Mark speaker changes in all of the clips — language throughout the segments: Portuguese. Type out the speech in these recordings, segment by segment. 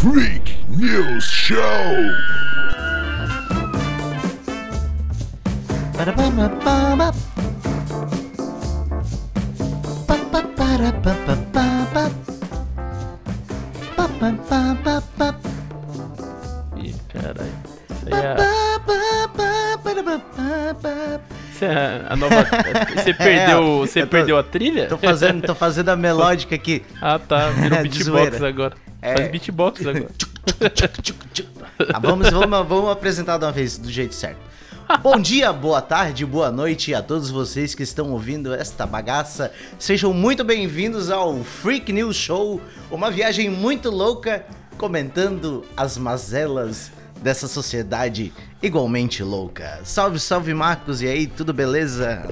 Speaker 1: Freak News Show.
Speaker 2: Ih, caralho. Isso aí é... É a nova... Você perdeu, você
Speaker 3: tô-
Speaker 2: perdeu a trilha?
Speaker 3: Tô fazendo, tô fazendo a melódica aqui.
Speaker 2: Ah, tá. Virou beatbox agora.
Speaker 3: É.
Speaker 2: Faz beatbox agora.
Speaker 3: Ah, vamos, vamos, vamos apresentar de uma vez do jeito certo. Bom dia, boa tarde, boa noite a todos vocês que estão ouvindo esta bagaça. Sejam muito bem-vindos ao Freak News Show, uma viagem muito louca comentando as mazelas dessa sociedade igualmente louca. Salve, salve Marcos, e aí, tudo beleza?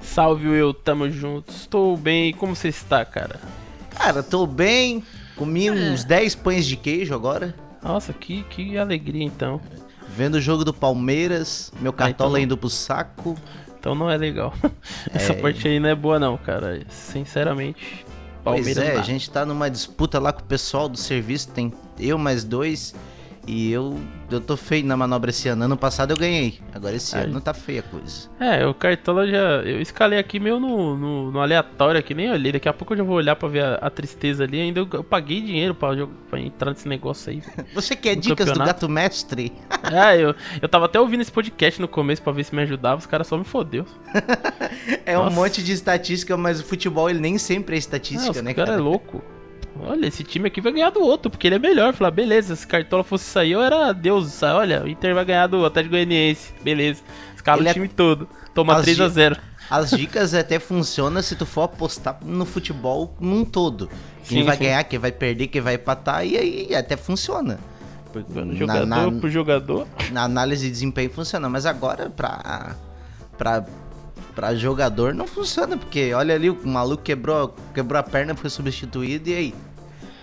Speaker 2: Salve, Will. Tamo junto. Estou bem. Como você está, cara?
Speaker 3: Cara, tô bem, comi uns 10 pães de queijo agora.
Speaker 2: Nossa, que, que alegria, então.
Speaker 3: Vendo o jogo do Palmeiras, meu cartola
Speaker 2: então-
Speaker 3: indo pro saco.
Speaker 2: Então não é legal. Essa
Speaker 3: É.
Speaker 2: parte aí não é boa, não, cara. Sinceramente,
Speaker 3: Pois
Speaker 2: Palmeiras
Speaker 3: é,
Speaker 2: não
Speaker 3: a gente tá numa disputa lá com o pessoal do serviço, tem eu mais dois. E eu, eu tô feio na manobra esse ano. Ano passado eu ganhei. Agora esse
Speaker 2: Aí.
Speaker 3: ano tá feia a coisa.
Speaker 2: É, o Cartola já. Eu escalei aqui meio no, no, no aleatório aqui, nem olhei. Daqui a pouco eu já vou olhar pra ver a, a tristeza ali. Ainda eu, eu paguei dinheiro pra, pra entrar nesse negócio aí.
Speaker 3: Você quer dicas do
Speaker 2: campeonato?
Speaker 3: gato mestre?
Speaker 2: é, eu, eu tava até ouvindo esse podcast no começo pra ver se me ajudava. Os caras só me fodeu.
Speaker 3: É um
Speaker 2: Nossa.
Speaker 3: monte de estatística, mas o futebol ele nem sempre é estatística,
Speaker 2: os
Speaker 3: né,
Speaker 2: cara
Speaker 3: cara?
Speaker 2: é louco. Olha, esse time aqui vai ganhar do outro, porque ele é melhor. Falar, beleza, se Cartola fosse sair, eu era Deus. Olha, o Inter vai ganhar do Atlético Goianiense. Beleza. Escala
Speaker 3: Ele
Speaker 2: o
Speaker 3: é-
Speaker 2: time todo. Toma
Speaker 3: As
Speaker 2: 3 a
Speaker 3: di-
Speaker 2: 0
Speaker 3: As dicas até funcionam se tu for apostar no futebol num todo. Quem
Speaker 2: Sim,
Speaker 3: vai
Speaker 2: sim.
Speaker 3: ganhar, quem vai perder, quem vai empatar, e aí até funciona. Porque na-
Speaker 2: Jogador
Speaker 3: na-
Speaker 2: pro jogador.
Speaker 3: na análise de desempenho funciona, mas agora pra, pra, pra jogador não funciona, porque olha ali, o maluco quebrou, quebrou a perna, foi substituído e aí?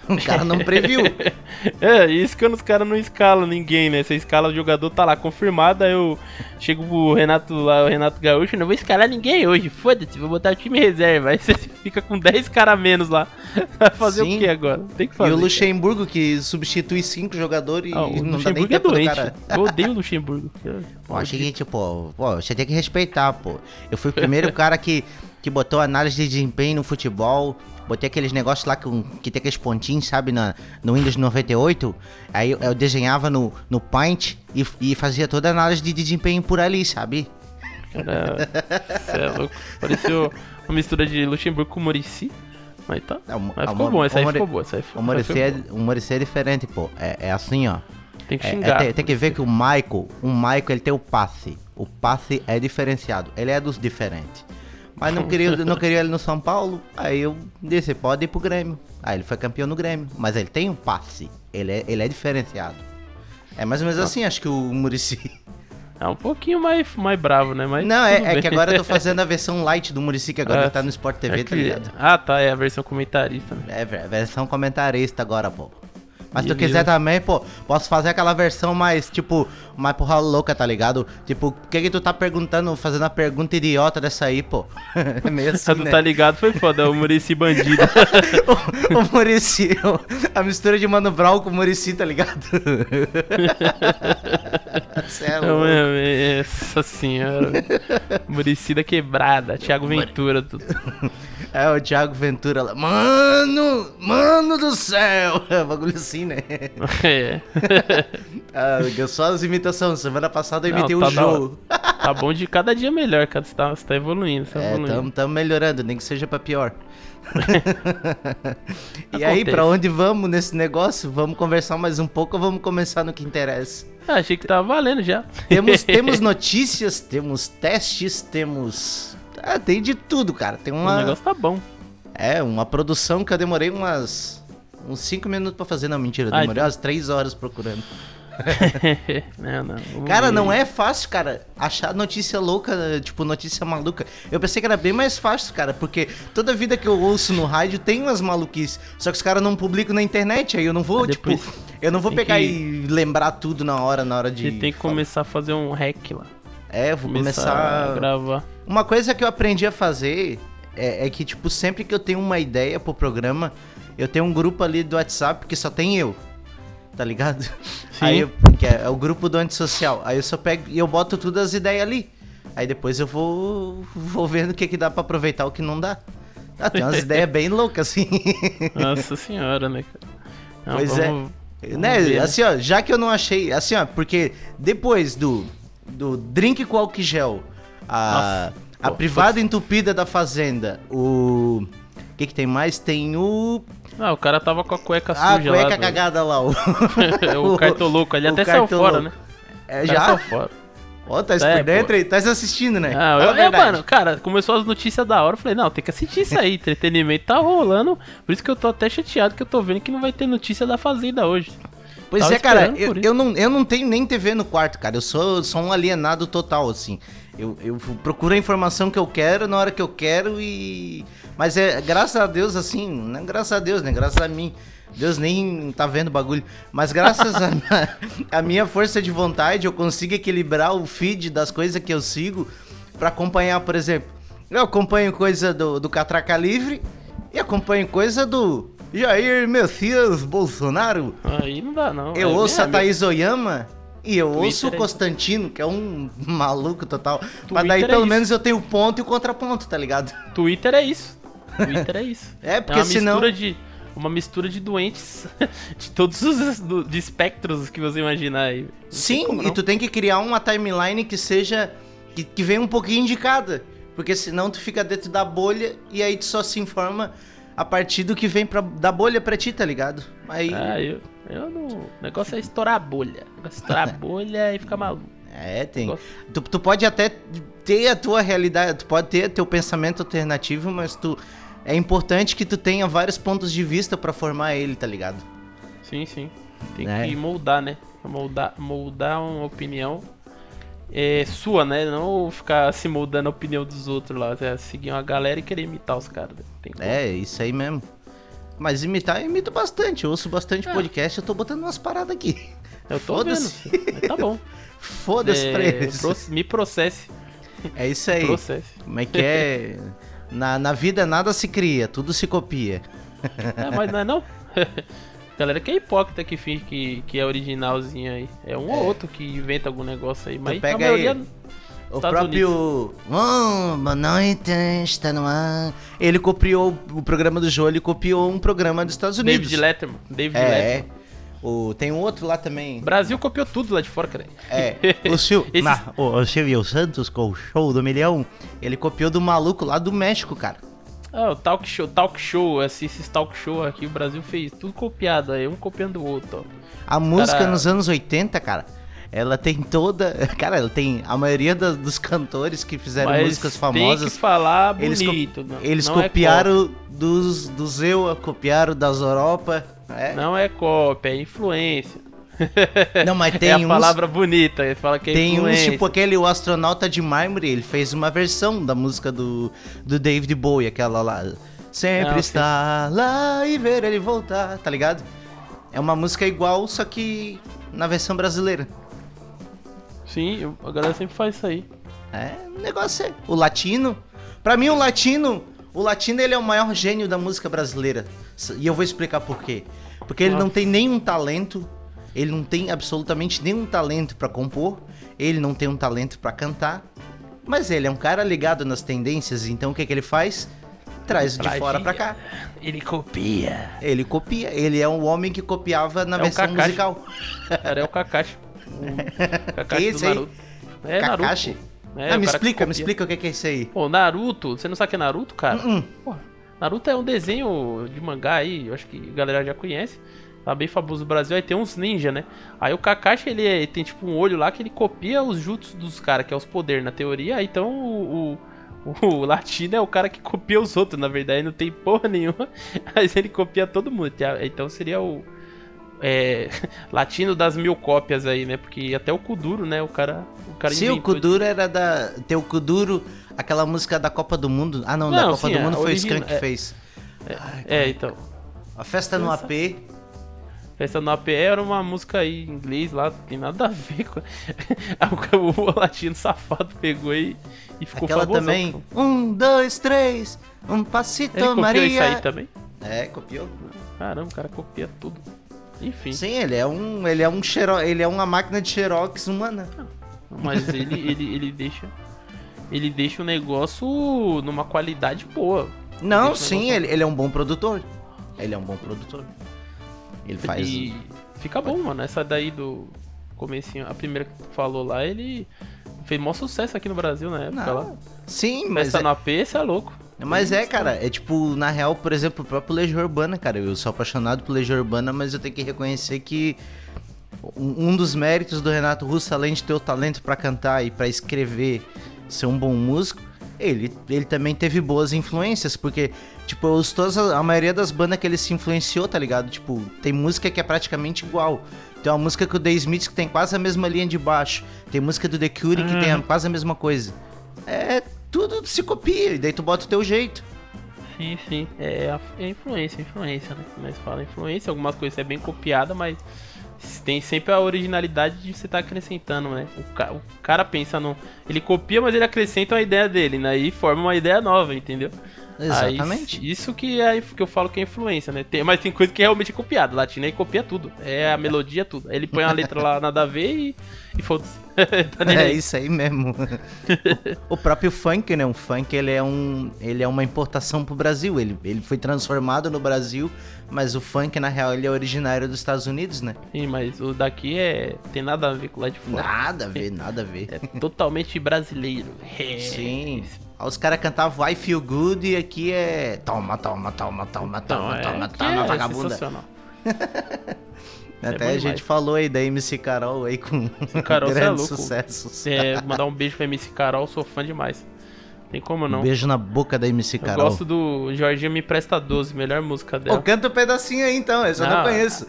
Speaker 3: O cara não previu.
Speaker 2: É, isso que os caras não escalam ninguém, né? Você escala o jogador, tá lá confirmado, aí eu chego pro Renato lá, o Renato Gaúcho, não vou escalar ninguém hoje, foda-se, vou botar o time reserva. Aí você fica com 10 caras menos lá. Vai fazer
Speaker 3: Sim.
Speaker 2: o que agora? Tem que
Speaker 3: e
Speaker 2: fazer.
Speaker 3: o
Speaker 2: cara.
Speaker 3: Luxemburgo que substitui cinco jogadores e
Speaker 2: Ah, o
Speaker 3: não dá nem
Speaker 2: é
Speaker 3: tempo do
Speaker 2: doente.
Speaker 3: cara.
Speaker 2: Eu odeio o Luxemburgo.
Speaker 3: Pô, seguinte, pô, pô, você tem que respeitar, pô. Eu fui o primeiro cara que, que botou análise de desempenho no futebol. Botei aqueles negócios lá com, que tem aqueles pontinhos, sabe, na, no Windows 98. Aí eu, eu desenhava no, no Paint e, e fazia toda a análise de desempenho por ali, sabe?
Speaker 2: Cara, cê é louco. Pareceu uma mistura de Luxemburgo com Murici. Mas tá.
Speaker 3: É, o-
Speaker 2: Mas
Speaker 3: o
Speaker 2: ficou bom, essa aí ficou boa. Essa aí
Speaker 3: O
Speaker 2: foi
Speaker 3: é, Muricy é diferente, pô. É, é assim, ó.
Speaker 2: Tem que
Speaker 3: É, é,
Speaker 2: xingar.
Speaker 3: tem, tem que ver que o Michael, o Michael, ele tem o passe. O passe é diferenciado. Ele é dos diferentes. Mas não queria, não queria ele no São Paulo. Aí eu disse, pode ir pro Grêmio. Aí ele foi campeão no Grêmio. Mas ele tem um passe. Ele é, ele é diferenciado. É mais ou menos assim, acho que o Murici.
Speaker 2: É um pouquinho mais, mais bravo, né? Mas
Speaker 3: Não, é, é que agora eu tô fazendo a versão light do Murici, que agora
Speaker 2: Ah,
Speaker 3: tá no Sport TV,
Speaker 2: É
Speaker 3: tá
Speaker 2: que-
Speaker 3: ligado?
Speaker 2: Ah, tá, é a versão comentarista, né?
Speaker 3: É, ver- versão comentarista agora, pô. Mas se tu
Speaker 2: Beleza.
Speaker 3: quiser também, pô, posso fazer aquela versão mais, tipo, mais porra louca, tá ligado? Tipo, o que que tu tá perguntando, fazendo a pergunta idiota dessa aí, pô? É meio assim,
Speaker 2: tu
Speaker 3: né?
Speaker 2: tá ligado? Foi foda, o Murici bandido.
Speaker 3: o, o Murici, a mistura de Mano Brown com o Murici, tá ligado? Cê é
Speaker 2: Não, é- Nossa senhora. Murici da quebrada, Thiago Ventura. Tudo.
Speaker 3: É o Thiago Ventura lá. Mano, mano do céu! É bagulho assim, né?
Speaker 2: É.
Speaker 3: Ah, só as imitações. Semana passada eu imitei o
Speaker 2: tá da
Speaker 3: jogo.
Speaker 2: Tá bom de cada dia melhor, cara. Você tá, você tá evoluindo, você tá
Speaker 3: É,
Speaker 2: evoluindo.
Speaker 3: estamos melhorando, nem que seja pra pior. e aí, pra onde vamos nesse negócio? Vamos conversar mais um pouco ou vamos começar no que interessa?
Speaker 2: Ah, achei que tava valendo já.
Speaker 3: Temos, temos notícias, temos testes, temos. Ah, tem de tudo, cara. Tem
Speaker 2: O
Speaker 3: uma.
Speaker 2: negócio tá bom.
Speaker 3: É, uma produção que eu demorei umas. Uns 5 minutos pra fazer. Não, mentira,
Speaker 2: Ai,
Speaker 3: demorei umas 3 horas procurando.
Speaker 2: não, não.
Speaker 3: Cara, não é fácil, cara, achar notícia louca, tipo, notícia maluca. Eu pensei que era bem mais fácil, cara, porque toda vida que eu ouço no rádio tem umas maluquices. Só que os caras não publicam na internet, aí eu não vou,
Speaker 2: Ah, depois
Speaker 3: tipo, eu não vou pegar
Speaker 2: que-
Speaker 3: e lembrar tudo na hora, na hora de.
Speaker 2: Você tem que
Speaker 3: falar.
Speaker 2: começar a fazer um hack lá.
Speaker 3: É, vou
Speaker 2: Começar, a
Speaker 3: começar.
Speaker 2: gravar.
Speaker 3: Uma coisa que eu aprendi a fazer é, é que, tipo, sempre que eu tenho uma ideia pro programa, eu tenho um grupo ali do WhatsApp que só tem eu. tá ligado?
Speaker 2: Sim.
Speaker 3: Aí eu, que é, é o grupo do antissocial. Aí eu só pego e eu boto todas as ideias ali. Aí depois eu vou, vou vendo o que, que dá pra aproveitar o que não dá. Ah, tem umas ideias bem loucas, assim.
Speaker 2: Nossa senhora, né, cara?
Speaker 3: Pois é.
Speaker 2: vamos- vamos
Speaker 3: né,
Speaker 2: ver, né?
Speaker 3: assim, ó, já que eu não achei. Assim, ó, porque depois do, do drink com álcool gel, a,
Speaker 2: Nossa,
Speaker 3: a
Speaker 2: pô,
Speaker 3: privada entupida da fazenda, o. O que, que tem mais? Tem o.
Speaker 2: Ah, o cara tava com a cueca
Speaker 3: Ah, a
Speaker 2: suja
Speaker 3: cueca
Speaker 2: lá. do-
Speaker 3: cagada lá. O,
Speaker 2: o cartoloco, ele
Speaker 3: o
Speaker 2: até saiu fora, né?
Speaker 3: É, já?
Speaker 2: saiu fora.
Speaker 3: Ó, tá
Speaker 2: É,
Speaker 3: por dentro aí, tá assistindo, né?
Speaker 2: Ah, eu,
Speaker 3: verdade.
Speaker 2: mano, cara, começou as notícias da hora, eu falei, não, tem que assistir isso aí, entretenimento tá rolando, por isso que eu tô até chateado que eu tô vendo que não vai ter notícia da Fazenda hoje.
Speaker 3: Pois
Speaker 2: Tava
Speaker 3: é, cara, eu, eu, não, eu não tenho nem TV no quarto, cara. Eu sou, sou um alienado total, assim. Eu, eu procuro a informação que eu quero na hora que eu quero e. Mas é graças a Deus, assim, não é graças a Deus, né? Graças a mim. Deus nem tá vendo o bagulho. Mas graças a, a minha força de vontade, eu consigo equilibrar o feed das coisas que eu sigo pra acompanhar, por exemplo. Eu acompanho coisa do, do Catraca Livre e acompanho coisa do Jair Messias Bolsonaro.
Speaker 2: Aí não dá, não.
Speaker 3: Eu
Speaker 2: É,
Speaker 3: ouço a Thaís Oyama e eu
Speaker 2: Twitter
Speaker 3: ouço o
Speaker 2: é-
Speaker 3: Constantino, que é um maluco total. Mas daí
Speaker 2: Twitter é
Speaker 3: pelo
Speaker 2: isso.
Speaker 3: menos eu tenho o ponto e o contraponto, tá ligado?
Speaker 2: Twitter é isso. Twitter é isso.
Speaker 3: É, porque
Speaker 2: uma
Speaker 3: senão.
Speaker 2: mistura de uma mistura de doentes de todos os de espectros que você imaginar aí. Não
Speaker 3: Sim, e tu tem que criar uma timeline que seja. que, que venha um pouquinho indicada. Porque senão tu fica dentro da bolha e aí tu só se informa a partir do que vem pra, da bolha pra ti, tá ligado? Aí.
Speaker 2: Ah, eu, eu não. O negócio é estourar a bolha. O negócio é estourar a bolha e ficar maluco.
Speaker 3: É, tem. Tu, tu pode até ter a tua realidade, tu pode ter teu pensamento alternativo, mas tu. É importante que tu tenha vários pontos de vista pra formar ele, tá ligado?
Speaker 2: Sim, sim. Tem
Speaker 3: É.
Speaker 2: que moldar, né? Moldar, moldar uma opinião é, sua, né? Não ficar se moldando a opinião dos outros lá. É, seguir uma galera e querer imitar os caras. né?
Speaker 3: É, isso aí mesmo. Mas imitar, eu imito bastante. Eu ouço bastante
Speaker 2: É.
Speaker 3: podcast, eu tô botando umas paradas aqui.
Speaker 2: Eu tô vendo.
Speaker 3: Foda-se.
Speaker 2: Mas Tá bom.
Speaker 3: Foda-se pra
Speaker 2: É,
Speaker 3: eles.
Speaker 2: proce- me processe.
Speaker 3: É isso aí.
Speaker 2: Processe.
Speaker 3: Como é que é? Na, na vida nada se cria, tudo se copia.
Speaker 2: É, mas não é não? Galera que é hipócrita que finge que, que é originalzinho aí. É um ou outro que inventa algum negócio aí, mas
Speaker 3: pega
Speaker 2: a maioria.
Speaker 3: aí. O
Speaker 2: Estados
Speaker 3: próprio. Oh, boa noite, está no ar. Ele copiou o programa do Jô, ele copiou um programa dos Estados Unidos.
Speaker 2: David Letterman. David
Speaker 3: É.
Speaker 2: Letterman.
Speaker 3: O, tem um outro lá também.
Speaker 2: Brasil copiou tudo lá de fora, cara.
Speaker 3: É. O, Sil...
Speaker 2: Esses-
Speaker 3: Na- o, o Silvio Santos com o show do milhão. Ele copiou do maluco lá do México, cara.
Speaker 2: Ah, o talk show, talk show, esses talk show aqui, o Brasil fez tudo copiado aí, um copiando o outro, ó.
Speaker 3: A música
Speaker 2: Cara-
Speaker 3: nos anos 80, cara. Ela tem toda. Cara, ela tem. A maioria da- dos cantores que fizeram
Speaker 2: Mas
Speaker 3: músicas
Speaker 2: tem
Speaker 3: famosas.
Speaker 2: que falar
Speaker 3: eles co-
Speaker 2: bonito. não-
Speaker 3: Eles
Speaker 2: não é
Speaker 3: copiaram dos, dos eu, copiaram das Europa. É.
Speaker 2: Não é cópia, é influência.
Speaker 3: Não, mas tem
Speaker 2: é a
Speaker 3: uns-
Speaker 2: palavra bonita, ele fala que é
Speaker 3: Tem uns,
Speaker 2: influência.
Speaker 3: tipo aquele O Astronauta de Mármore, ele fez uma versão da música do, do David Bowie, aquela lá. Sempre
Speaker 2: Ah, ok.
Speaker 3: está lá e ver ele voltar, tá ligado? É uma música igual, só que na versão brasileira.
Speaker 2: Sim, a galera sempre faz isso aí.
Speaker 3: É, o negócio é. O latino. Pra mim, o latino. O latino ele é o maior gênio da música brasileira. E eu vou explicar por quê. Porque ele
Speaker 2: Nossa.
Speaker 3: não tem nenhum talento. Ele não tem absolutamente nenhum talento pra compor. Ele não tem um talento pra cantar. Mas ele é um cara ligado nas tendências. Então o que, que ele faz? Traz de
Speaker 2: Plagia.
Speaker 3: fora pra cá.
Speaker 2: Ele copia.
Speaker 3: Ele copia. Ele é um homem que copiava na
Speaker 2: É
Speaker 3: versão musical.
Speaker 2: Cara, é o Kakashi. Kakashi
Speaker 3: Que
Speaker 2: do
Speaker 3: isso aí?
Speaker 2: Naruto. É
Speaker 3: Kakashi?
Speaker 2: Naruto. pô. É,
Speaker 3: ah, me
Speaker 2: que
Speaker 3: explica, me explica o que, que é isso aí.
Speaker 2: Pô, Naruto, você não sabe o que é Naruto, cara?
Speaker 3: Hum,
Speaker 2: Porra, Naruto é um desenho de mangá aí, eu acho que a galera já conhece. Tá bem famoso no Brasil, aí tem uns ninja, né? Aí o Kakashi, ele, é- tem tipo um olho lá que ele copia os jutsus dos caras, que é os poderes na teoria. Aí Então o, o, o latino é o cara que copia os outros, na verdade, não tem porra nenhuma. Mas ele copia todo mundo. Então seria o é, latino das mil cópias aí, né? Porque até o Kuduro, né? O cara, o cara
Speaker 3: Se o Kuduro era da. Tem o Kuduro, aquela música da Copa do Mundo. Ah, não, da
Speaker 2: Não,
Speaker 3: Copa
Speaker 2: sim,
Speaker 3: do
Speaker 2: a
Speaker 3: Mundo foi o
Speaker 2: origina-
Speaker 3: Skank que
Speaker 2: é.
Speaker 3: fez.
Speaker 2: É, então.
Speaker 3: A festa no
Speaker 2: Essa-
Speaker 3: AP.
Speaker 2: Festa no AP era uma música aí em inglês lá, não tem nada a ver com. o, o latino safado pegou e, e ficou
Speaker 3: Aquela
Speaker 2: famosão.
Speaker 3: também. Um, dois, três. Um passito,
Speaker 2: Ele copiou
Speaker 3: Maria.
Speaker 2: isso aí também?
Speaker 3: É, copiou.
Speaker 2: Caramba, o cara copia tudo. Enfim.
Speaker 3: Sim, ele é um. Ele é um xero, ele é uma máquina de Xerox humana.
Speaker 2: Mas ele, ele, ele deixa. Ele deixa o negócio numa qualidade boa.
Speaker 3: Não, sim, ele, ele é um bom produtor. Ele é um bom produtor. Ele faz.
Speaker 2: E fica bom, mano. Essa daí do comecinho, a primeira que tu falou lá, ele fez maior sucesso aqui no Brasil na época lá.
Speaker 3: Não, sim, mas
Speaker 2: Festa
Speaker 3: é,
Speaker 2: no AP, você é louco.
Speaker 3: Mas é, cara, é tipo, na real, por exemplo, o próprio Legião Urbana, cara. Eu sou apaixonado por Legião Urbana, mas eu tenho que reconhecer que um dos méritos do Renato Russo, além de ter o talento pra cantar e pra escrever, ser um bom músico, ele, ele também teve boas influências, porque, tipo, os, todas a, maioria das bandas que ele se influenciou, tá ligado? Tipo, tem música que é praticamente igual. Tem uma música com o The Smiths que tem quase a mesma linha de baixo. Tem música do The Cure que tem a- quase a mesma coisa. É, tudo se copia, e daí tu bota o teu jeito.
Speaker 2: Sim, sim. É, a- é influência, influência, né? Nós fala influência, algumas coisas é bem copiada, mas tem sempre a originalidade de você estar acrescentando, né? O, ca- o cara pensa no. Ele copia, mas ele acrescenta uma ideia dele, né? E forma uma ideia nova, entendeu?
Speaker 3: Exatamente.
Speaker 2: Aí, isso que, é, que eu falo que é influência, né? Tem, mas tem coisa que realmente é copiada. Latino aí copia tudo. É a melodia, tudo. Aí ele põe uma letra lá nada a ver e, e foda-se. tá
Speaker 3: É
Speaker 2: aí.
Speaker 3: isso aí mesmo. o o próprio funk, né? O funk ele é, um, ele é uma importação pro Brasil. Ele, ele foi transformado no Brasil, mas o funk, na real, ele é originário dos Estados Unidos, né?
Speaker 2: Sim, mas o daqui é. tem nada a ver com o lá de fora.
Speaker 3: Nada a ver, nada a ver.
Speaker 2: É totalmente brasileiro. É.
Speaker 3: Sim. Aí os caras cantavam I Feel Good e aqui é. Toma, toma, toma, toma,
Speaker 2: Então,
Speaker 3: toma,
Speaker 2: é,
Speaker 3: toma, toma,
Speaker 2: é
Speaker 3: vagabunda.
Speaker 2: sensacional.
Speaker 3: Até
Speaker 2: bom
Speaker 3: a gente
Speaker 2: demais.
Speaker 3: falou aí da MC Carol aí com
Speaker 2: Carol, cê é louco.
Speaker 3: sucessos.
Speaker 2: É, mandar um beijo pra MC Carol, sou fã demais. Tem como não.
Speaker 3: Um beijo na boca da MC
Speaker 2: Eu
Speaker 3: Carol.
Speaker 2: gosto do Jorginho Me Presta 12, melhor música
Speaker 3: Pô,
Speaker 2: dela.
Speaker 3: canta um pedacinho aí então, esse eu não
Speaker 2: Não,
Speaker 3: conheço.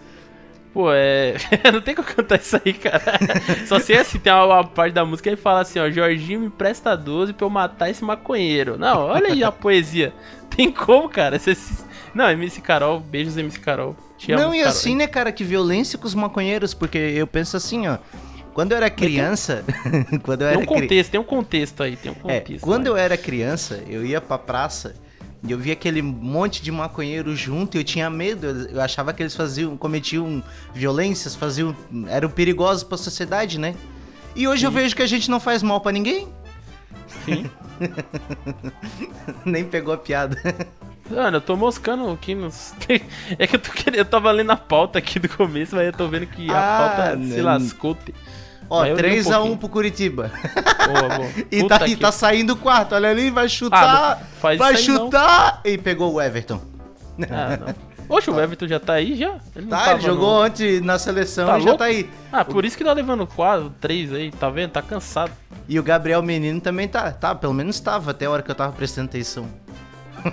Speaker 2: Pô, é. não tem como cantar isso aí, cara. Só sei assim, tem uma, parte da música que ele fala assim, ó, Jorginho me presta 12 pra eu matar esse maconheiro. Não, olha aí a poesia. Tem como, cara? Você se- Não, MC Carol, beijos MC Carol. Te amo,
Speaker 3: Não, e
Speaker 2: Carol.
Speaker 3: assim, né, cara, que violência com os maconheiros, porque eu penso assim, ó. Quando eu era criança. quando eu
Speaker 2: Tem
Speaker 3: era
Speaker 2: um
Speaker 3: cri-
Speaker 2: contexto, tem um contexto aí, tem um
Speaker 3: É,
Speaker 2: contexto.
Speaker 3: quando
Speaker 2: né?
Speaker 3: eu era criança, eu ia pra praça e eu via aquele monte de maconheiro junto e eu tinha medo. Eu achava que eles faziam, cometiam violências, faziam. eram perigosos pra sociedade, né? E hoje eu vejo que a gente não faz mal pra ninguém.
Speaker 2: Sim.
Speaker 3: Nem pegou a piada.
Speaker 2: Mano, eu tô moscando aqui nos. É que eu tô querendo. Eu tava lendo a pauta aqui do começo, mas eu tô vendo que a
Speaker 3: Ah,
Speaker 2: pauta se
Speaker 3: não.
Speaker 2: lascou.
Speaker 3: Ó,
Speaker 2: Mas eu li um
Speaker 3: 3x1
Speaker 2: pouquinho.
Speaker 3: pro Curitiba.
Speaker 2: Boa, boa.
Speaker 3: E tá, e tá saindo o quarto, olha ali, vai chutar.
Speaker 2: Ah,
Speaker 3: vai
Speaker 2: aí não.
Speaker 3: chutar. E pegou o Everton.
Speaker 2: Ah, não. Oxe, o Everton já tá aí já? Ele
Speaker 3: Tá, ele jogou
Speaker 2: no-
Speaker 3: ontem na seleção
Speaker 2: Tá
Speaker 3: e já
Speaker 2: louco?
Speaker 3: tá aí.
Speaker 2: Ah, por isso que tá levando 4, 3 aí, tá vendo? Tá cansado.
Speaker 3: E o Gabriel Menino também tá. Tá, pelo menos tava até a hora que eu tava prestando atenção.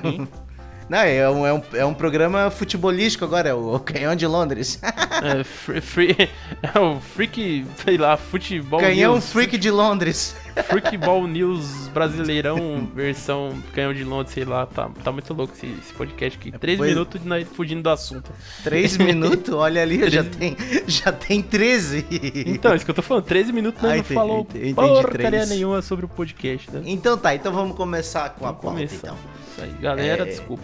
Speaker 2: Sim.
Speaker 3: Não, é um, é, um, é um programa futebolístico agora, é o Canhão de Londres.
Speaker 2: É, free, free- é o Freak, sei lá, Futebol
Speaker 3: Canhão
Speaker 2: News.
Speaker 3: Freak de Londres.
Speaker 2: Freakball News Brasileirão, versão Canhão de Londres, sei lá. Tá, tá muito louco esse, esse podcast aqui. 3
Speaker 3: Pois-
Speaker 2: minutos de nós fugindo do assunto.
Speaker 3: Três minutos, olha ali, já tem, já tem 13.
Speaker 2: Então, isso que eu tô falando, 13 minutos nós
Speaker 3: Ah,
Speaker 2: não
Speaker 3: entendi,
Speaker 2: falou
Speaker 3: entendi,
Speaker 2: porcaria
Speaker 3: três.
Speaker 2: nenhuma sobre o podcast, né?
Speaker 3: Então tá, então vamos começar com a
Speaker 2: Vamos
Speaker 3: pauta
Speaker 2: começar.
Speaker 3: então.
Speaker 2: Isso aí, galera,
Speaker 3: É.
Speaker 2: desculpa.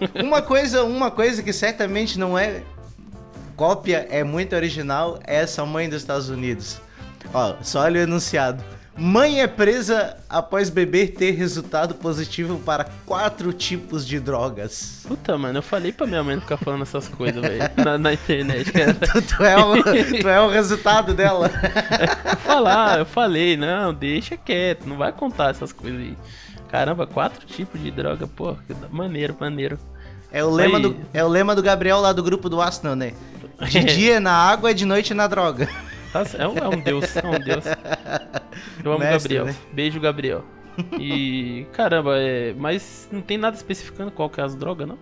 Speaker 3: Uma coisa, uma coisa que certamente não é cópia, é muito original, é essa mãe dos Estados Unidos. Ó, só olha o enunciado. Mãe é presa após beber ter resultado positivo para quatro tipos de drogas.
Speaker 2: Puta, mano, eu falei pra minha mãe não ficar falando essas coisas, velho, na, na internet.
Speaker 3: Tu, tu é o, tu é o resultado dela.
Speaker 2: Falar, eu falei, não, deixa quieto, não vai contar essas coisas aí. Caramba, quatro tipos de droga, pô, maneiro, maneiro.
Speaker 3: É o lema, do, é o lema do Gabriel lá do grupo do Arsenal, né? De dia na água, de noite na droga.
Speaker 2: Tá, é, um, é um deus, é um deus. Eu amo
Speaker 3: Mestre,
Speaker 2: Gabriel.
Speaker 3: né?
Speaker 2: Beijo, Gabriel. E caramba, é, mas não tem nada especificando qual que é as drogas, não?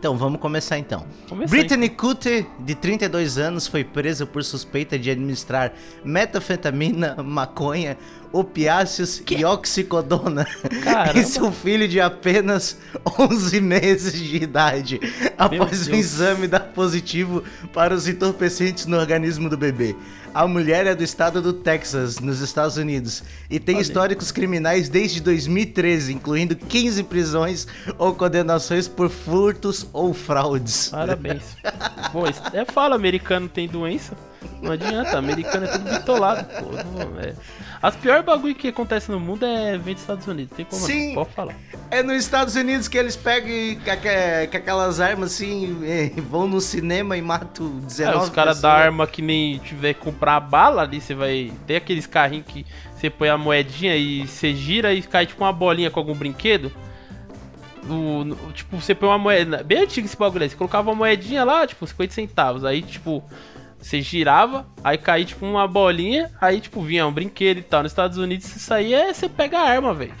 Speaker 3: Então, vamos começar então.
Speaker 2: Começar,
Speaker 3: Brittany Cutter, de 32 anos, foi presa por suspeita de administrar metafetamina, maconha, opiáceos e oxicodona
Speaker 2: Caramba.
Speaker 3: em seu filho de apenas 11 meses de idade, após o exame dar positivo para os entorpecentes no organismo do bebê. A mulher é do estado do Texas, nos Estados Unidos, e tem
Speaker 2: Olha.
Speaker 3: históricos criminais desde 2013, incluindo 15 prisões ou condenações por furtos ou fraudes.
Speaker 2: Parabéns. Isso- é fala, americano tem doença. Não adianta, americano é tudo bitolado, pô. Não, é. As piores bagulho que acontece no mundo é vem dos Estados Unidos. Tem como
Speaker 3: Sim.
Speaker 2: não, pode falar.
Speaker 3: É nos Estados Unidos que eles pegam e com aquelas armas assim, eh, vão no cinema e matam 19
Speaker 2: É, os caras da arma que nem tiver que comprar a bala ali, você vai. Tem aqueles carrinhos que você põe a moedinha e você gira e cai tipo uma bolinha com algum brinquedo. O, no- tipo, você põe uma moeda. Bem antigo esse bagulho aí. Você colocava uma moedinha lá, tipo, 50 centavos. Aí, tipo, você girava, aí caía tipo uma bolinha, aí tipo vinha um brinquedo e tal. Nos Estados Unidos isso aí é você pega a arma, velho.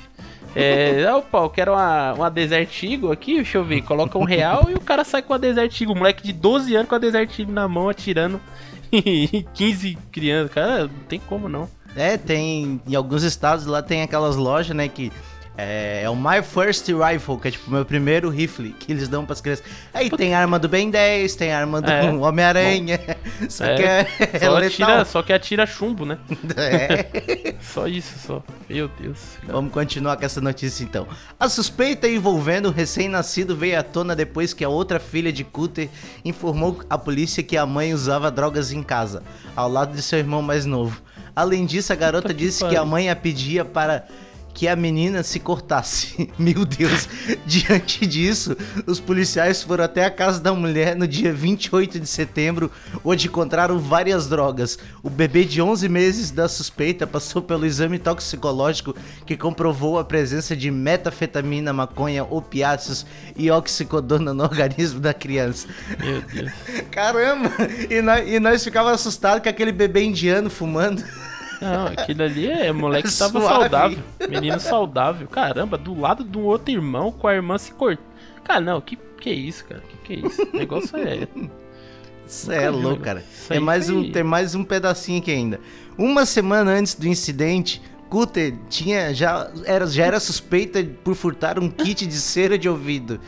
Speaker 2: É, opa, eu quero uma, uma Desert Eagle aqui, deixa eu ver, coloca um real e o cara sai com a Desert Eagle, um moleque de 12 anos com a Desert Eagle na mão atirando em 15 crianças, cara, não tem como não.
Speaker 3: É, tem. Em alguns estados lá tem aquelas lojas, né, que. É, é o My First Rifle, que é tipo meu primeiro rifle que eles dão pras crianças. Aí tem arma do Ben 10, tem arma do
Speaker 2: É.
Speaker 3: Homem-Aranha. Só
Speaker 2: É,
Speaker 3: que é, é
Speaker 2: Só,
Speaker 3: letal.
Speaker 2: atira, só que atira chumbo, né?
Speaker 3: É.
Speaker 2: Só isso, só. Meu Deus.
Speaker 3: Vamos continuar com essa notícia então. A suspeita envolvendo o recém-nascido veio à tona depois que a outra filha de Cutter informou à polícia que a mãe usava drogas em casa, ao lado de seu irmão mais novo. Além disso, a garota
Speaker 2: Puta que
Speaker 3: disse que
Speaker 2: pariu.
Speaker 3: a mãe a pedia para que a menina se cortasse. Meu Deus. Diante disso, os policiais foram até a casa da mulher no dia 28 de setembro, onde encontraram várias drogas. O bebê de 11 meses da suspeita passou pelo exame toxicológico que comprovou a presença de metafetamina, maconha, opiáceos e oxicodona no organismo da criança.
Speaker 2: Meu Deus.
Speaker 3: Caramba! E nós, e nós ficávamos assustados com aquele bebê indiano fumando.
Speaker 2: Não, aquilo ali é moleque que tava
Speaker 3: Suave.
Speaker 2: saudável. Menino saudável. Caramba, do lado de um outro irmão com a irmã se cortando. Cara, não, que que é isso, cara? Que que é isso? O negócio é.
Speaker 3: Isso é louco, cara. Tem mais, um, tem mais um pedacinho aqui ainda. Uma semana antes do incidente, Cutter tinha, já, era, já era suspeita por furtar um kit de cera de ouvido.